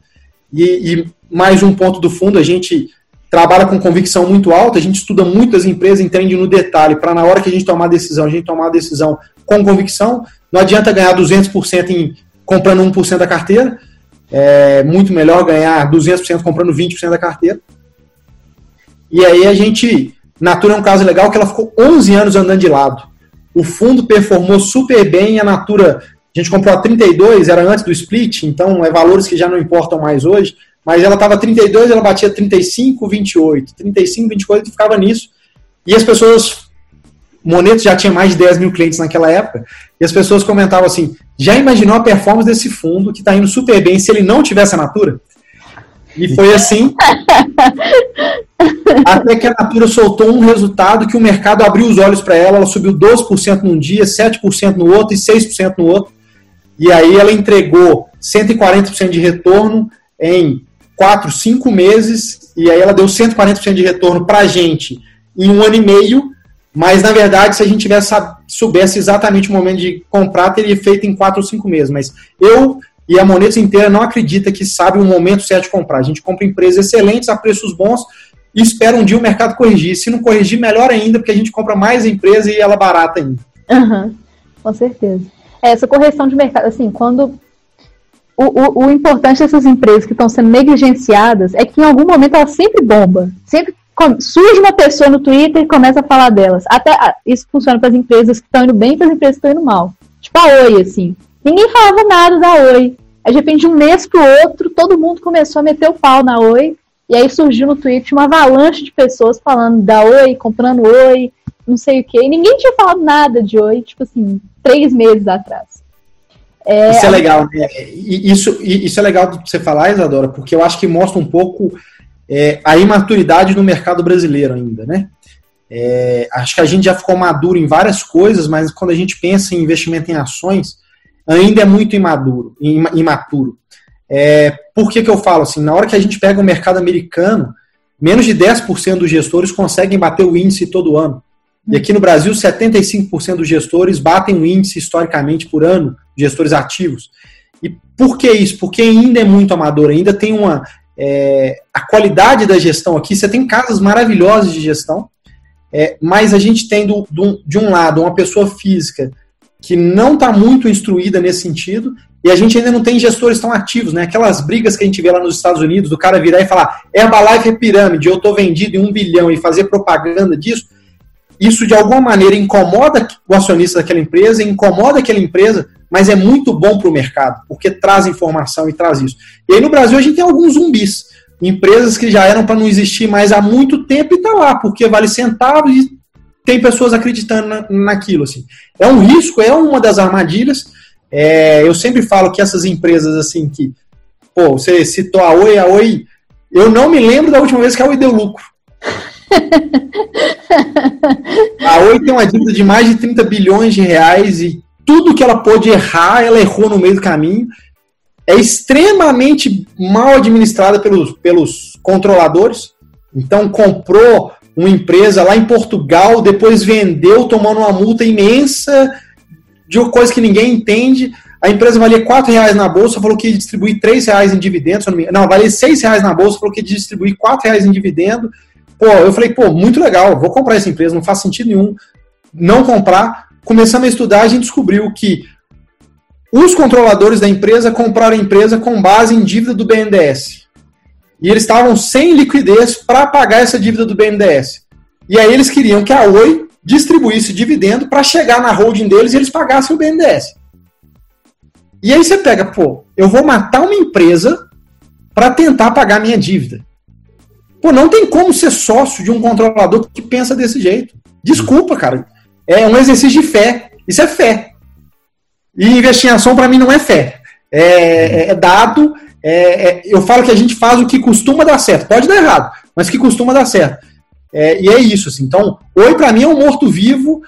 e, e, mais um ponto do fundo, a gente trabalha com convicção muito alta, a gente estuda muito as empresas, entende no detalhe, para na hora que a gente tomar a decisão, a gente tomar a decisão com convicção, não adianta ganhar 200% em comprando 1% da carteira, é muito melhor ganhar 200% comprando 20% da carteira. E aí a gente. Natura é um caso legal que ela ficou 11 anos andando de lado. O fundo performou super bem, a Natura, a gente comprou a 32, era antes do split, então é valores que já não importam mais hoje, mas ela estava 32, ela batia 35, 28, 35, 28 e ficava nisso. E as pessoas. Moneto já tinha mais de 10 mil clientes naquela época, e as pessoas comentavam assim: já imaginou a performance desse fundo que está indo super bem se ele não tivesse a Natura? E foi assim. até que a Natura soltou um resultado que o mercado abriu os olhos para ela. Ela subiu 12% num dia, 7% no outro e 6% no outro. E aí ela entregou 140% de retorno em 4, 5 meses. E aí ela deu 140% de retorno para a gente em um ano e meio. Mas na verdade, se a gente tivesse soubesse exatamente o momento de comprar, teria feito em 4 ou 5 meses. Mas eu e a Monetos inteira não acredita que sabe o momento certo de comprar. A gente compra empresas excelentes a preços bons e espera um dia o mercado corrigir. Se não corrigir, melhor ainda, porque a gente compra mais empresa e ela barata ainda. Uhum, com certeza. É, essa correção de mercado, assim, quando. O, o, o importante dessas empresas que estão sendo negligenciadas é que em algum momento ela sempre bomba. Sempre surge uma pessoa no Twitter e começa a falar delas. Até isso funciona para as empresas que estão indo bem e para as empresas que estão indo mal. Tipo a Oi, assim. Ninguém falava nada da Oi. Aí, de repente, de um mês pro outro, todo mundo começou a meter o pau na Oi. E aí surgiu no Twitter uma avalanche de pessoas falando da Oi, comprando Oi, não sei o quê. E ninguém tinha falado nada de Oi, tipo assim, três meses atrás. É... Isso é legal, né? Isso, isso é legal de você falar, Isadora, porque eu acho que mostra um pouco é, a imaturidade do mercado brasileiro ainda, né? É, acho que a gente já ficou maduro em várias coisas, mas quando a gente pensa em investimento em ações, ainda é muito imaduro, imaturo. É, por que, que eu falo assim? Na hora que a gente pega o mercado americano, menos de 10% dos gestores conseguem bater o índice todo ano. E aqui no Brasil, 75% dos gestores batem o índice historicamente por ano, gestores ativos. E por que isso? Porque ainda é muito amador, ainda tem uma. É, a qualidade da gestão aqui, você tem casas maravilhosas de gestão, é, mas a gente tem do, do, de um lado uma pessoa física que não está muito instruída nesse sentido, e a gente ainda não tem gestores tão ativos, né? Aquelas brigas que a gente vê lá nos Estados Unidos, do cara virar e falar Herbalife é pirâmide, eu estou vendido em um bilhão e fazer propaganda disso, isso de alguma maneira incomoda o acionista daquela empresa, incomoda aquela empresa, mas é muito bom para o mercado, porque traz informação e traz isso. E aí no Brasil a gente tem alguns zumbis, empresas que já eram para não existir mais há muito tempo e está lá, porque vale centavos e tem pessoas acreditando na, naquilo. Assim. É um risco, é uma das armadilhas. É, eu sempre falo que essas empresas assim que, pô, você citou a Oi, a Oi, eu não me lembro da última vez que a Oi deu lucro. a Oi tem uma dívida de mais de 30 bilhões de reais e tudo que ela pôde errar, ela errou no meio do caminho. É extremamente mal administrada pelos, pelos controladores. Então comprou uma empresa lá em Portugal, depois vendeu tomando uma multa imensa de uma coisa que ninguém entende. A empresa valia 4 reais na bolsa, falou que ia distribuir 3 reais em dividendos. Não, valia 6 reais na bolsa, falou que ia distribuir 4 reais em dividendo. Pô, eu falei, pô, muito legal, vou comprar essa empresa, não faz sentido nenhum não comprar. Começamos a estudar, a gente descobriu que os controladores da empresa compraram a empresa com base em dívida do BNDES e eles estavam sem liquidez para pagar essa dívida do BNDES. E aí eles queriam que a Oi distribuísse dividendo para chegar na holding deles e eles pagassem o BNDES. E aí você pega, pô, eu vou matar uma empresa para tentar pagar minha dívida. Pô, não tem como ser sócio de um controlador que pensa desse jeito. Desculpa, cara. É um exercício de fé. Isso é fé. E investir em ação para mim não é fé. É, é, é dado, é, é, eu falo que a gente faz o que costuma dar certo. Pode dar errado, mas que costuma dar certo. É, e é isso. Assim. Então, Oi para mim é um morto-vivo.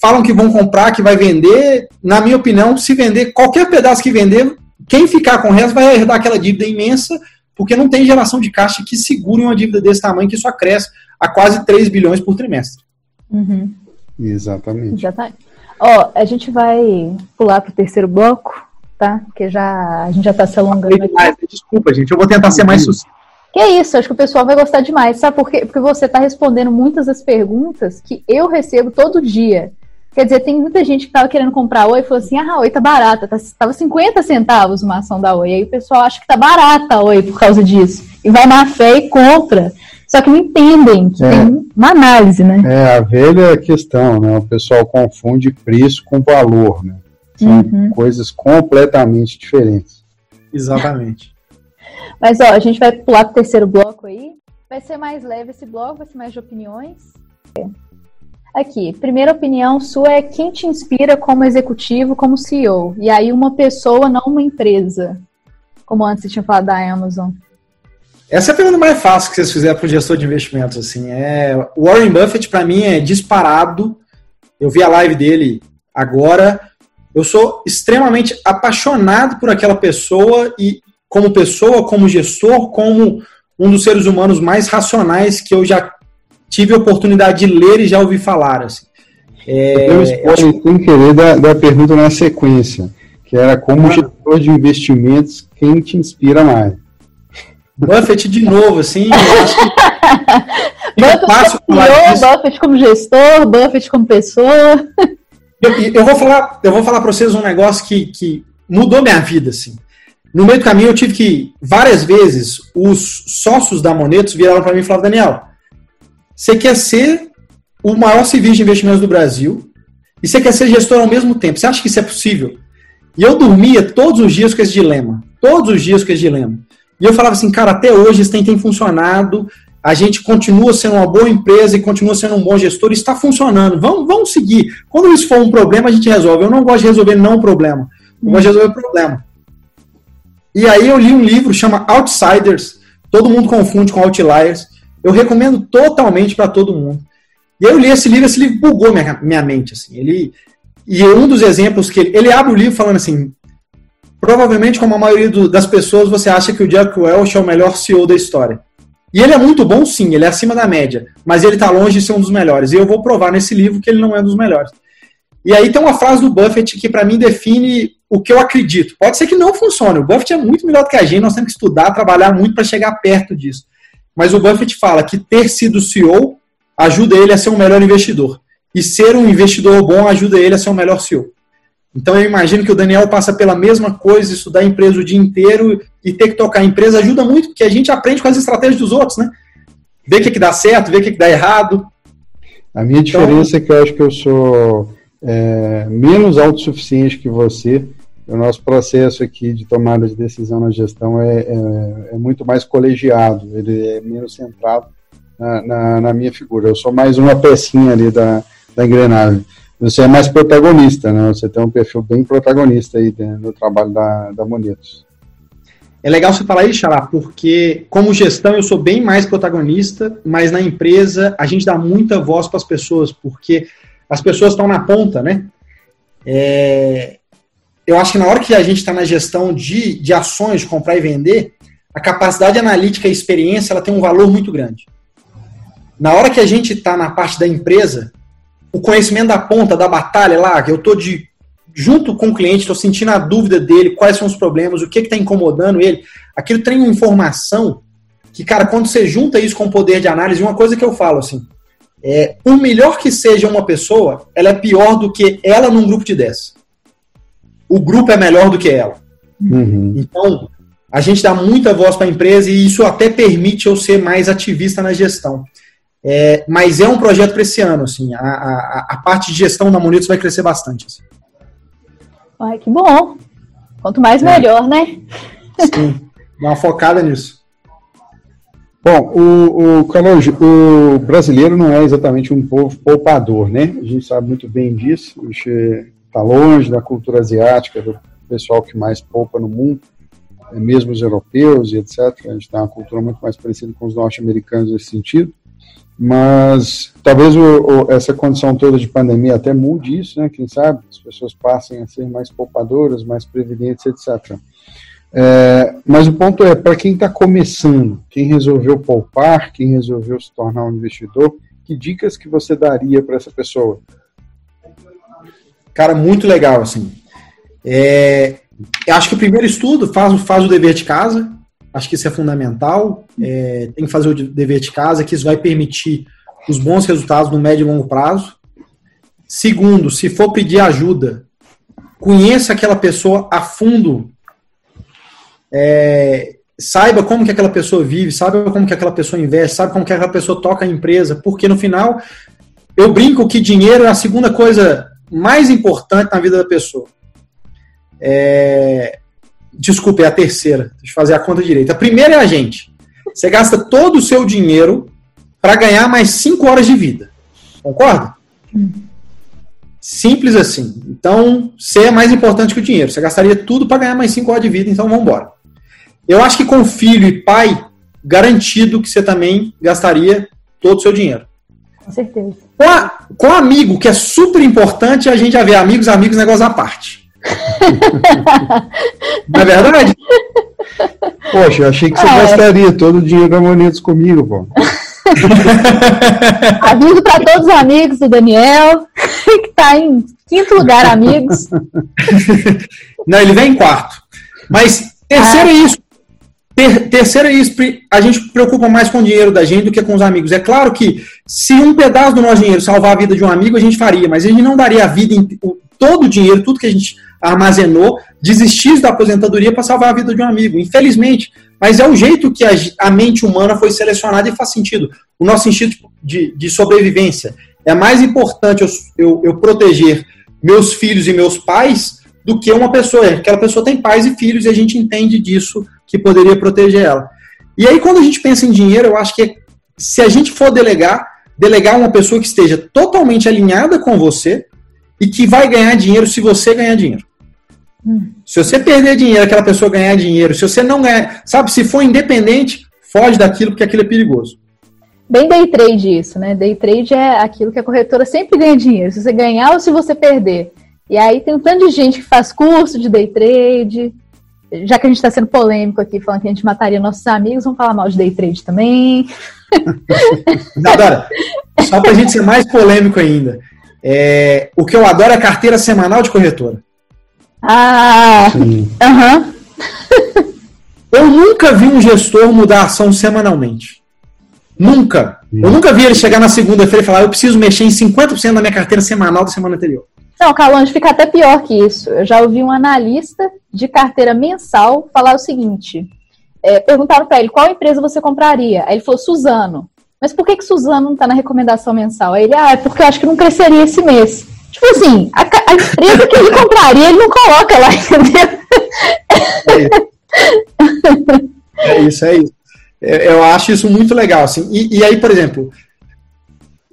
Falam que vão comprar, que vai vender. Na minha opinião, se vender qualquer pedaço que vender, quem ficar com o resto vai herdar aquela dívida imensa, porque não tem geração de caixa que segure uma dívida desse tamanho que só cresce a quase 3 bilhões por trimestre. Uhum. Exatamente. Já tá. Ó, a gente vai pular para o terceiro bloco tá? Porque já, a gente já está se alongando aqui. Desculpa, gente, eu vou tentar ser mais sucinto. Que é isso, acho que o pessoal vai gostar demais, sabe por quê? Porque você está respondendo muitas das perguntas que eu recebo todo dia. Quer dizer, tem muita gente que estava querendo comprar Oi e falou assim: ah, Oi tá barata, tá, tava 50 centavos uma ação da Oi. Aí o pessoal acha que tá barata a Oi por causa disso. E vai na fé e compra. Só que não entendem que é. tem uma análise, né? É, a velha questão, né? O pessoal confunde preço com valor, né? São uhum. coisas completamente diferentes. Exatamente. Mas ó, a gente vai pular para o terceiro bloco aí. Vai ser mais leve esse bloco, vai ser mais de opiniões. Aqui, primeira opinião sua é quem te inspira como executivo, como CEO? E aí uma pessoa, não uma empresa. Como antes você tinha falado da Amazon. Essa é a pergunta mais fácil que vocês fizeram para o gestor de investimentos. Assim, é, Warren Buffett, para mim, é disparado. Eu vi a live dele agora. Eu sou extremamente apaixonado por aquela pessoa e, como pessoa, como gestor, como um dos seres humanos mais racionais que eu já tive a oportunidade de ler e já ouvi falar. Assim. É, eu acho... sem querer da, da pergunta na sequência, que era como ah. gestor de investimentos, quem te inspira mais? Buffett de novo, assim, Buffett como CEO, Buffett como gestor, Buffett como pessoa. Eu, eu, vou falar, eu vou falar para vocês um negócio que, que mudou minha vida, assim. No meio do caminho eu tive que, várias vezes, os sócios da Monetos viraram para mim e falaram, Daniel, você quer ser o maior serviço de investimentos do Brasil e você quer ser gestor ao mesmo tempo. Você acha que isso é possível? E eu dormia todos os dias com esse dilema. Todos os dias com esse dilema. E eu falava assim, cara, até hoje isso tem, tem funcionado, a gente continua sendo uma boa empresa e continua sendo um bom gestor, está funcionando. Vamos, vamos seguir. Quando isso for um problema, a gente resolve. Eu não gosto de resolver não problema. Eu gosto de resolver problema. E aí eu li um livro chama Outsiders. Todo mundo confunde com Outliers. Eu recomendo totalmente para todo mundo. E eu li esse livro, esse livro bugou minha, minha mente. Assim. Ele, e um dos exemplos que ele, ele abre o livro falando assim: provavelmente, como a maioria do, das pessoas, você acha que o Jack Welch é o melhor CEO da história. E ele é muito bom, sim, ele é acima da média, mas ele está longe de ser um dos melhores. E eu vou provar nesse livro que ele não é um dos melhores. E aí tem uma frase do Buffett que para mim define o que eu acredito. Pode ser que não funcione. O Buffett é muito melhor do que a gente, nós temos que estudar, trabalhar muito para chegar perto disso. Mas o Buffett fala que ter sido CEO ajuda ele a ser um melhor investidor. E ser um investidor bom ajuda ele a ser um melhor CEO. Então eu imagino que o Daniel passa pela mesma coisa, estudar empresa o dia inteiro e ter que tocar a empresa ajuda muito, porque a gente aprende com as estratégias dos outros, né? Ver o que, que dá certo, ver o que, que dá errado. A minha então, diferença é que eu acho que eu sou é, menos autossuficiente que você. O nosso processo aqui de tomada de decisão na gestão é, é, é muito mais colegiado, ele é menos centrado na, na, na, minha figura. Eu sou mais uma pecinha ali da, da engrenagem. Você é mais protagonista, né? Você tem um perfil bem protagonista aí no trabalho da, da Monetos. É legal você falar isso, Xará, porque como gestão eu sou bem mais protagonista, mas na empresa a gente dá muita voz para as pessoas, porque as pessoas estão na ponta, né? É, eu acho que na hora que a gente está na gestão de, de ações, de comprar e vender, a capacidade analítica e experiência ela tem um valor muito grande. Na hora que a gente está na parte da empresa, o conhecimento da ponta, da batalha lá, que eu estou de junto com o cliente, estou sentindo a dúvida dele, quais são os problemas, o que está incomodando ele, aquilo tem uma informação que, cara, quando você junta isso com o poder de análise, uma coisa que eu falo assim, é, por melhor que seja uma pessoa, ela é pior do que ela num grupo de 10 o grupo é melhor do que ela. Uhum. Então, a gente dá muita voz para a empresa e isso até permite eu ser mais ativista na gestão. É, mas é um projeto para esse ano, assim, a, a, a, parte de gestão da Monitos vai crescer bastante. Assim. Ai, que bom! Quanto mais é. melhor, né? Sim, dá uma focada nisso. Bom, o, o, Carlos, o brasileiro não é exatamente um povo poupador, né? A gente sabe muito bem disso. A gente está longe da cultura asiática, do pessoal que mais poupa no mundo, é mesmo os europeus e etc. A gente tem uma cultura muito mais parecida com os norte-americanos nesse sentido. Mas talvez o, o, essa condição toda de pandemia até mude isso, né? Quem sabe as pessoas passem a ser mais poupadoras, mais previdentes, etc. É, mas o ponto é, para quem está começando, quem resolveu poupar, quem resolveu se tornar um investidor, que dicas que você daria para essa pessoa? Cara, muito legal, assim. É, acho que o primeiro estudo faz, faz o dever de casa. Acho que isso é fundamental. É, tem que fazer o dever de casa, que isso vai permitir os bons resultados no médio e longo prazo. Segundo, se for pedir ajuda, conheça aquela pessoa a fundo. É, saiba como que aquela pessoa vive, saiba como que aquela pessoa investe, sabe como que aquela pessoa toca a empresa, porque no final eu brinco que dinheiro é a segunda coisa mais importante na vida da pessoa. É... Desculpe, é a terceira. Deixa eu fazer a conta direita. A primeira é a gente. Você gasta todo o seu dinheiro para ganhar mais 5 horas de vida. Concorda? Simples assim. Então, ser é mais importante que o dinheiro. Você gastaria tudo para ganhar mais 5 horas de vida, então vamos embora. Eu acho que com filho e pai, garantido que você também gastaria todo o seu dinheiro. Com certeza. Com, a, com amigo, que é super importante, a gente já vê amigos, amigos, negócio à parte. Não é verdade? Poxa, eu achei que você ah, gastaria todo o dinheiro da Monetos comigo, pô. Amigo para todos os amigos do Daniel, que está em quinto lugar, amigos. Não, ele vem em quarto. Mas terceiro ah. é isso. Ter, terceiro é isso. A gente preocupa mais com o dinheiro da gente do que com os amigos. É claro que se um pedaço do nosso dinheiro salvar a vida de um amigo, a gente faria, mas a gente não daria a vida, todo o dinheiro, tudo que a gente armazenou, desistir da aposentadoria para salvar a vida de um amigo. Infelizmente, mas é o jeito que a, a mente humana foi selecionada e faz sentido. O nosso instinto de, de sobrevivência. É mais importante eu, eu, eu, proteger meus filhos e meus pais do que uma pessoa. Aquela pessoa tem pais e filhos e a gente entende disso que poderia proteger ela. E aí, quando a gente pensa em dinheiro, eu acho que se a gente for delegar, delegar uma pessoa que esteja totalmente alinhada com você e que vai ganhar dinheiro se você ganhar dinheiro. Se você perder dinheiro, aquela pessoa ganhar dinheiro, se você não ganhar, sabe, se for independente, foge daquilo porque aquilo é perigoso. Bem day trade isso, né? Day trade é aquilo que a corretora sempre ganha dinheiro, se você ganhar ou se você perder. E aí tem um tanto de gente que faz curso de day trade. Já que a gente está sendo polêmico aqui, falando que a gente mataria nossos amigos, vamos falar mal de day trade também. Adora, só para a gente ser mais polêmico ainda. É, o que eu adoro é carteira semanal de corretora. Ah, aham. Uhum. Eu nunca vi um gestor mudar a ação semanalmente. Nunca. Eu nunca vi ele chegar na segunda-feira e falar: eu preciso mexer em 50% da minha carteira semanal da semana anterior. Não, Calonge, fica até pior que isso. Eu já ouvi um analista de carteira mensal falar o seguinte: é, perguntaram para ele qual empresa você compraria. Aí ele falou: Suzano. Mas por que, que Suzano não está na recomendação mensal? Aí ele: ah, é porque eu acho que não cresceria esse mês. Tipo assim, a, a empresa que ele compraria, ele não coloca lá, entendeu? É isso, é isso. Eu acho isso muito legal. Assim. E, e aí, por exemplo,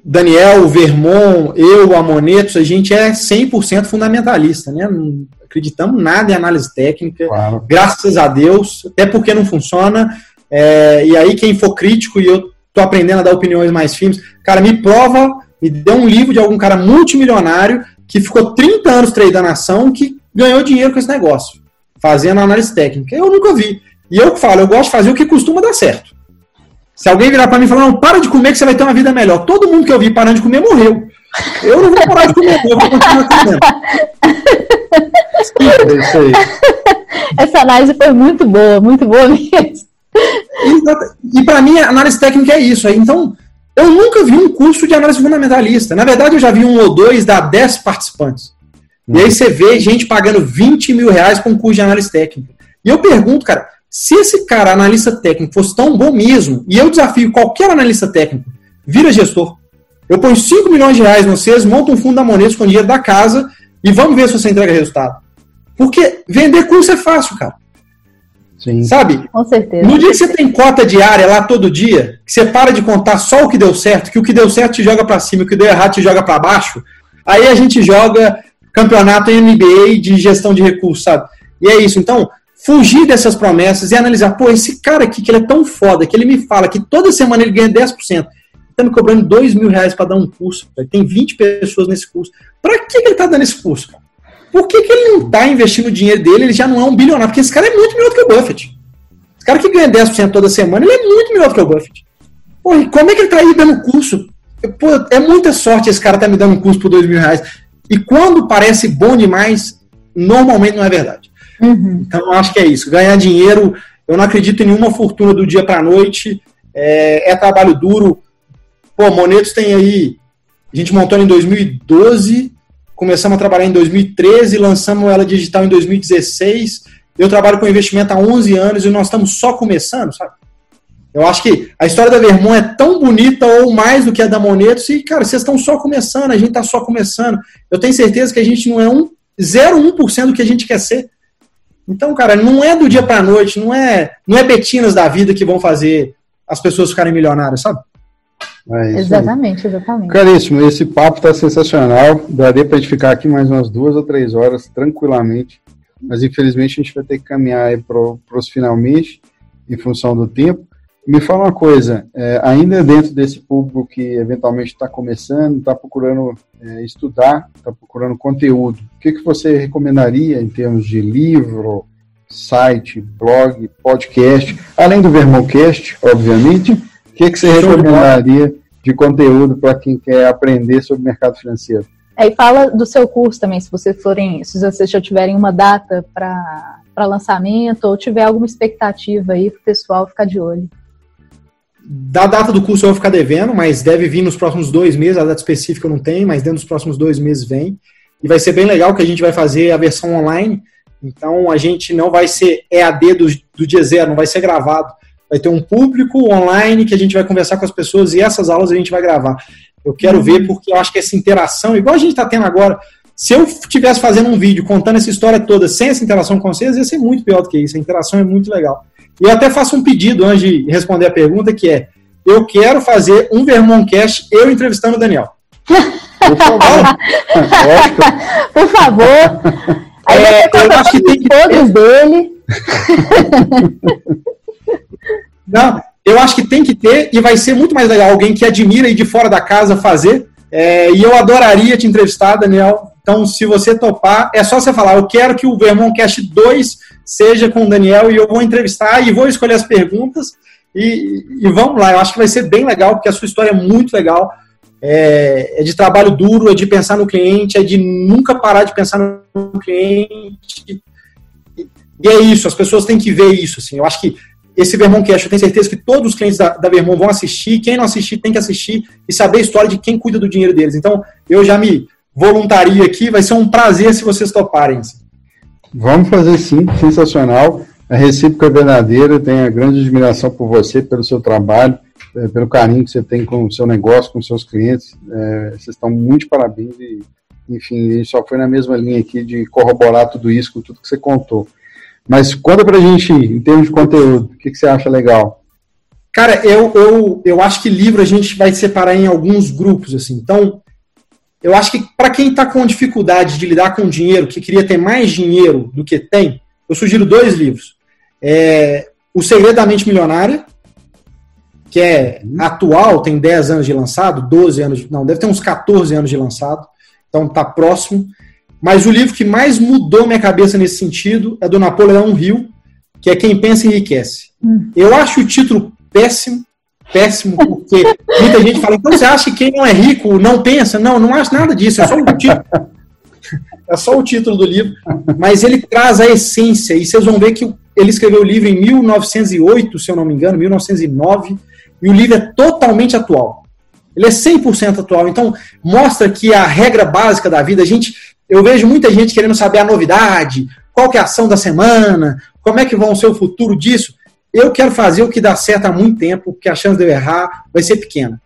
Daniel, o Vermont, eu, a Monetos, a gente é 100% fundamentalista, né? Não acreditamos nada em análise técnica, claro. graças a Deus, até porque não funciona. É, e aí, quem for crítico, e eu tô aprendendo a dar opiniões mais firmes, cara, me prova me deu um livro de algum cara multimilionário que ficou 30 anos tradando ação que ganhou dinheiro com esse negócio, fazendo análise técnica. Eu nunca vi. E eu falo, eu gosto de fazer o que costuma dar certo. Se alguém virar para mim e falar, não, para de comer que você vai ter uma vida melhor. Todo mundo que eu vi parando de comer morreu. Eu não vou parar de comer, eu vou continuar comendo. É isso aí. Essa análise foi muito boa, muito boa mesmo. E para mim, a análise técnica é isso. Então, eu nunca vi um curso de análise fundamentalista. Na verdade, eu já vi um ou dois da 10 participantes. Uhum. E aí você vê gente pagando 20 mil reais para um curso de análise técnica. E eu pergunto, cara, se esse cara, analista técnico, fosse tão bom mesmo, e eu desafio qualquer analista técnico, vira gestor. Eu ponho 5 milhões de reais em vocês, monto um fundo da moneda com dinheiro da casa e vamos ver se você entrega resultado. Porque vender curso é fácil, cara. Sim. Sabe? Com certeza. No dia que você tem cota diária lá todo dia, que você para de contar só o que deu certo, que o que deu certo te joga para cima, o que deu errado te joga para baixo, aí a gente joga campeonato NBA de gestão de recursos, sabe? E é isso. Então, fugir dessas promessas e analisar, pô, esse cara aqui que ele é tão foda, que ele me fala que toda semana ele ganha 10%, tá me cobrando 2 mil reais para dar um curso, tem 20 pessoas nesse curso. Para que ele tá dando esse curso? Por que, que ele não está investindo o dinheiro dele? Ele já não é um bilionário, porque esse cara é muito melhor do que o Buffett. Esse cara que ganha 10% toda semana, ele é muito melhor do que o Buffett. Pô, e como é que ele está aí dando curso? Pô, é muita sorte esse cara tá me dando um curso por dois mil reais. E quando parece bom demais, normalmente não é verdade. Uhum. Então, eu acho que é isso. Ganhar dinheiro, eu não acredito em nenhuma fortuna do dia para a noite. É, é, trabalho duro. Pô, Monetos tem aí. A gente montou em 2012 começamos a trabalhar em 2013, lançamos ela digital em 2016. Eu trabalho com investimento há 11 anos e nós estamos só começando, sabe? Eu acho que a história da Vermont é tão bonita ou mais do que a da Monetos e, cara, vocês estão só começando, a gente está só começando. Eu tenho certeza que a gente não é um 0,1% do que a gente quer ser. Então, cara, não é do dia para a noite, não é, não é betinas da vida que vão fazer as pessoas ficarem milionárias, sabe? É exatamente, aí. exatamente. Caríssimo, esse papo está sensacional. Daria para a gente ficar aqui mais umas duas ou três horas tranquilamente, mas infelizmente a gente vai ter que caminhar para os finalmente, em função do tempo. Me fala uma coisa, é, ainda dentro desse público que eventualmente está começando, está procurando é, estudar, está procurando conteúdo, o que, que você recomendaria em termos de livro, site, blog, podcast, além do Vermocast, obviamente, que, que você recomendaria de conteúdo para quem quer aprender sobre mercado financeiro? É, e fala do seu curso também, se vocês forem, se vocês já tiverem uma data para lançamento ou tiver alguma expectativa aí para o pessoal ficar de olho. Da data do curso eu vou ficar devendo, mas deve vir nos próximos dois meses. A data específica eu não tenho, mas dentro dos próximos dois meses vem. E vai ser bem legal que a gente vai fazer a versão online. Então a gente não vai ser EAD do, do dia zero, não vai ser gravado. Vai ter um público online que a gente vai conversar com as pessoas e essas aulas a gente vai gravar. Eu quero uhum. ver porque eu acho que essa interação, igual a gente está tendo agora, se eu estivesse fazendo um vídeo contando essa história toda sem essa interação com vocês, ia ser muito pior do que isso. A interação é muito legal. E eu até faço um pedido antes de responder a pergunta, que é, eu quero fazer um Vermoncast eu entrevistando o Daniel. Por favor. Por favor. Aí é, eu acho que tem que todos dele. Não, eu acho que tem que ter e vai ser muito mais legal alguém que admira e de fora da casa fazer. É, e eu adoraria te entrevistar, Daniel. Então, se você topar, é só você falar: eu quero que o Vermoncast 2 seja com o Daniel e eu vou entrevistar e vou escolher as perguntas e, e vamos lá. Eu acho que vai ser bem legal, porque a sua história é muito legal. É, é, de trabalho duro, é de pensar no cliente, é de nunca parar de pensar no cliente. E é isso, as pessoas têm que ver isso. Assim. Eu acho que esse Vermont Cash, eu tenho certeza que todos os clientes da, da Vermont vão assistir. Quem não assistir tem que assistir e saber a história de quem cuida do dinheiro deles. Então, eu já me voluntaria aqui, vai ser um prazer se vocês toparem. Vamos fazer sim, sensacional. A recíproca é verdadeira, tenho a grande admiração por você, pelo seu trabalho, eh, pelo carinho que você tem com o seu negócio, com seus clientes. É, vocês estão muito parabéns e, enfim, a gente só foi na mesma linha aqui de corroborar tudo isso com tudo que você contou. Mas conta pra gente, em termos de conteúdo, o que, que você acha legal? Cara, eu, eu, eu acho que livro a gente vai separar em alguns grupos, assim. Então, eu acho que para quem está com dificuldade de lidar com dinheiro, que queria ter mais dinheiro do que tem, eu sugiro dois livros. É, o Segredo da Mente Milionária, que é atual, tem 10 anos de lançado, 12 anos, não, deve ter uns 14 anos de lançado, então está próximo. Mas o livro que mais mudou minha cabeça nesse sentido é do Napoleão Hill, que é Quem Pensa Enriquece. Hum. Eu acho o título péssimo, péssimo, porque muita gente fala, então você acha que quem não é rico não pensa? Não, não acho nada disso, é só o título. É só o título do livro, mas ele traz a essência, e vocês vão ver que ele escreveu o livro em 1908, se eu não me engano, 1909, e o livro é totalmente atual. Ele é 100% atual, então mostra que a regra básica da vida, a gente, eu vejo muita gente querendo saber a novidade, qual que é a ação da semana, como é que vão ser o futuro disso. Eu quero fazer o que dá certo há muito tempo, porque a chance de eu errar vai ser pequena.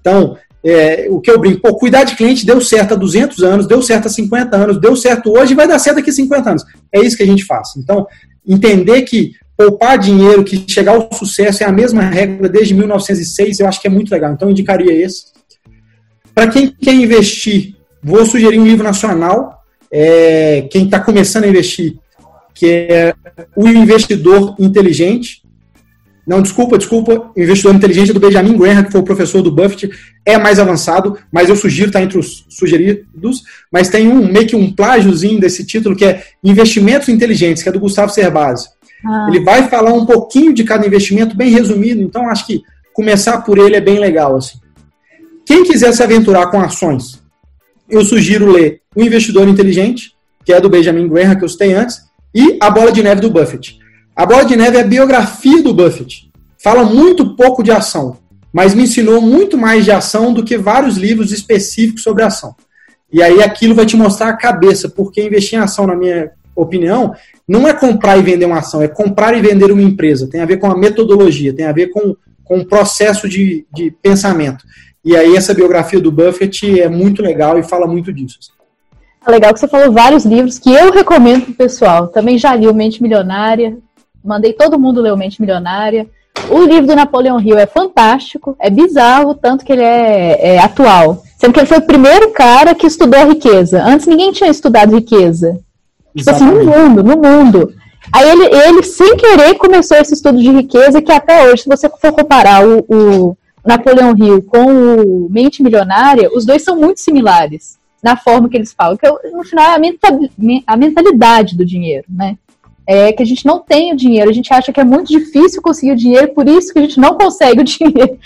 Então, é, o que eu brinco, pô, cuidar de cliente deu certo há 200 anos, deu certo há 50 anos, deu certo hoje e vai dar certo daqui a 50 anos. É isso que a gente faz. Então, entender que poupar dinheiro, que chegar ao sucesso é a mesma regra desde 1906, eu acho que é muito legal. Então, eu indicaria esse. Para quem quer investir, vou sugerir um livro nacional. É, quem está começando a investir, que é O Investidor Inteligente, não, desculpa, desculpa. O investidor inteligente é do Benjamin Graham, que foi o professor do Buffett, é mais avançado, mas eu sugiro, está entre os sugeridos, mas tem um meio que um plágiozinho desse título que é Investimentos Inteligentes, que é do Gustavo Cerbasi. Ah. Ele vai falar um pouquinho de cada investimento, bem resumido, então acho que começar por ele é bem legal. Assim. Quem quiser se aventurar com ações, eu sugiro ler O Investidor Inteligente, que é do Benjamin Graham, que eu citei antes, e A Bola de Neve do Buffett. A Bola de Neve é a biografia do Buffett. Fala muito pouco de ação, mas me ensinou muito mais de ação do que vários livros específicos sobre ação. E aí aquilo vai te mostrar a cabeça, porque investir em ação, na minha opinião, não é comprar e vender uma ação, é comprar e vender uma empresa. Tem a ver com a metodologia, tem a ver com, com o processo de, de pensamento. E aí essa biografia do Buffett é muito legal e fala muito disso. É legal que você falou vários livros que eu recomendo pro pessoal. Também já li o Mente Milionária, mandei todo mundo ler o Mente Milionária. O livro do Napoleão Hill é fantástico, é bizarro, tanto que ele é, é atual. Sendo que ele foi o primeiro cara que estudou a riqueza. Antes ninguém tinha estudado riqueza. Tipo assim, no mundo, no mundo. Aí ele, ele, sem querer, começou esse estudo de riqueza que até hoje, se você for comparar o, o Napoleão Hill com o Mente Milionária, os dois são muito similares na forma que eles falam. Que no final é a mentalidade do dinheiro, né? É que a gente não tem o dinheiro, a gente acha que é muito difícil conseguir o dinheiro, por isso que a gente não consegue o dinheiro.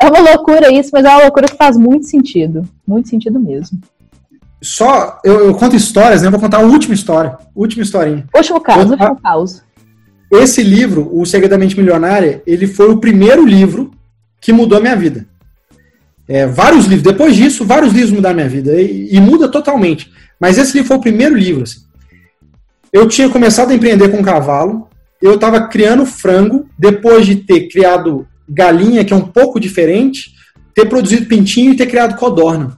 é uma loucura isso, mas é uma loucura que faz muito sentido. Muito sentido mesmo. Só, eu, eu conto histórias, né? Eu vou contar a última história. Última historinha. Último caso, último caso. Esse livro, O Segredamente Milionária, ele foi o primeiro livro que mudou a minha vida. É, vários livros, depois disso, vários livros mudaram a minha vida. E, e, muda totalmente. Mas esse livro foi o primeiro livro. Assim. Eu tinha começado a empreender com cavalo, eu estava criando frango, depois de ter criado galinha, que é um pouco diferente, ter produzido pintinho e ter criado codorna.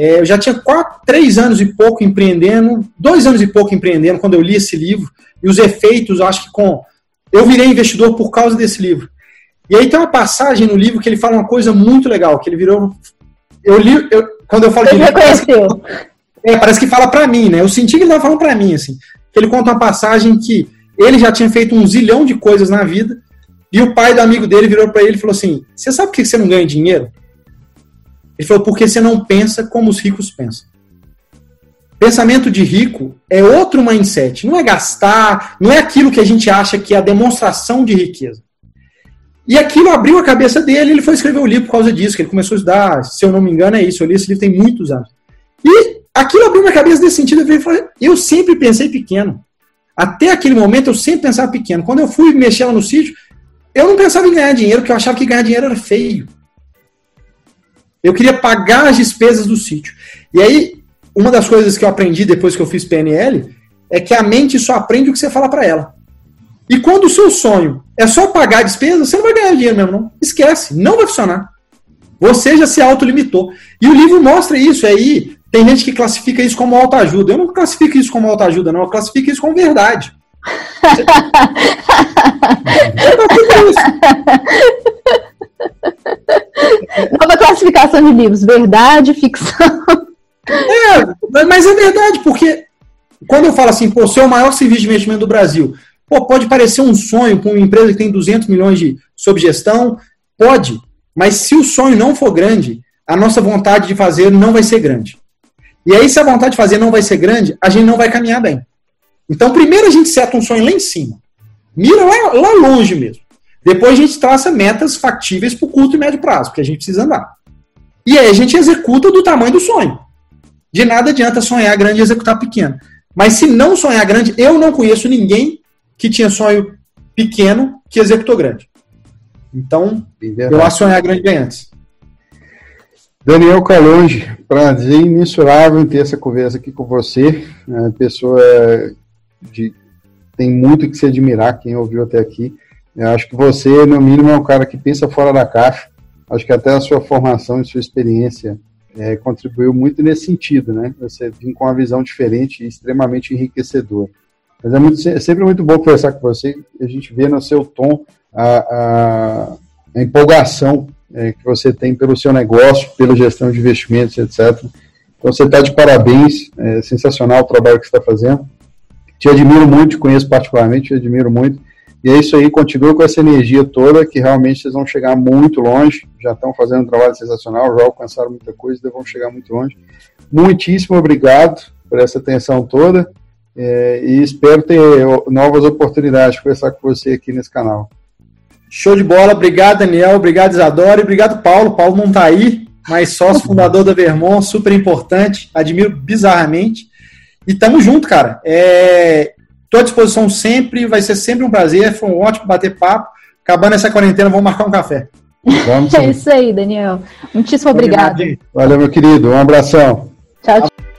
É, eu já tinha quatro, três anos e pouco empreendendo, dois anos e pouco empreendendo quando eu li esse livro, e os efeitos, acho que com. Eu virei investidor por causa desse livro. E aí tem uma passagem no livro que ele fala uma coisa muito legal, que ele virou. Eu li. Eu, quando eu falo de. Livro, parece, que, é, parece que fala para mim, né? Eu senti que ele estava falando para mim, assim. Que ele conta uma passagem que ele já tinha feito um zilhão de coisas na vida, e o pai do amigo dele virou para ele e falou assim: Você sabe por que você não ganha dinheiro? Ele falou: Porque você não pensa como os ricos pensam. Pensamento de rico é outro mindset. Não é gastar, não é aquilo que a gente acha que é a demonstração de riqueza. E aquilo abriu a cabeça dele, ele foi escrever o livro por causa disso, que ele começou a estudar, se eu não me engano é isso, eu li esse livro tem muitos anos. E aquilo abriu minha cabeça nesse sentido, eu falei, eu sempre pensei pequeno. Até aquele momento eu sempre pensava pequeno. Quando eu fui mexer lá no sítio, eu não pensava em ganhar dinheiro, porque eu achava que ganhar dinheiro era feio. Eu queria pagar as despesas do sítio. E aí, uma das coisas que eu aprendi depois que eu fiz PNL é que a mente só aprende o que você fala para ela. E quando o seu sonho é só pagar a despesa, você não vai ganhar dinheiro mesmo, não. Esquece, não vai funcionar. Você já se autolimitou. E o livro mostra isso. Aí tem gente que classifica isso como autoajuda. Eu não classifico isso como autoajuda, não. Eu classifico isso como verdade. Nova classificação de livros: verdade, ficção. É, mas é verdade, porque quando eu falo assim, pô, seu maior serviço de investimento do Brasil, pô, pode parecer um sonho com uma empresa que tem 200 milhões de sob gestão, pode, mas se o sonho não for grande, a nossa vontade de fazer não vai ser grande. E aí, se a vontade de fazer não vai ser grande, a gente não vai caminhar bem. Então, primeiro a gente seta um sonho lá em cima. Mira lá, lá longe mesmo. Depois a gente traça metas factíveis para o curto e médio prazo, porque a gente precisa andar. E aí a gente executa do tamanho do sonho. De nada adianta sonhar grande e executar pequeno. Mas se não sonhar grande, eu não conheço ninguém que tinha sonho pequeno que executou grande. Então, eu acho sonhar grande bem antes. Daniel Calonge, prazer imensurável em ter essa conversa aqui com você. A pessoa de, tem muito que se admirar, quem ouviu até aqui. Eu acho que você, no mínimo, é um cara que pensa fora da caixa. Acho que até a sua formação e sua experiência é, contribuiu muito nesse sentido, né? Você vir com uma visão diferente e extremamente enriquecedora. Mas é, muito, é, sempre muito bom conversar com você. A gente vê no seu tom a, a, a empolgação é, que você tem pelo seu negócio, pela gestão de investimentos, etc. Então você está de parabéns, é sensacional o trabalho que você está fazendo. Te admiro muito, te conheço particularmente, te admiro muito. E é isso aí, continua com essa energia toda, que realmente vocês vão chegar muito longe. Já estão fazendo um trabalho sensacional, já alcançaram muita coisa, e vão chegar muito longe. Muitíssimo obrigado por essa atenção toda. É, e espero ter novas oportunidades de conversar com você aqui nesse canal. Show de bola, obrigado Daniel, obrigado Isadora e obrigado Paulo. Paulo não está aí, mas sócio fundador da Vermont, super importante, admiro bizarramente. E tamo junto, cara. É, Estou à disposição sempre, vai ser sempre um prazer, foi um ótimo bater papo. Acabando essa quarentena, vamos marcar um café. Vamos, é isso aí, Daniel. Muitíssimo obrigado. Valeu, meu querido. Um abração. Tchau, tchau.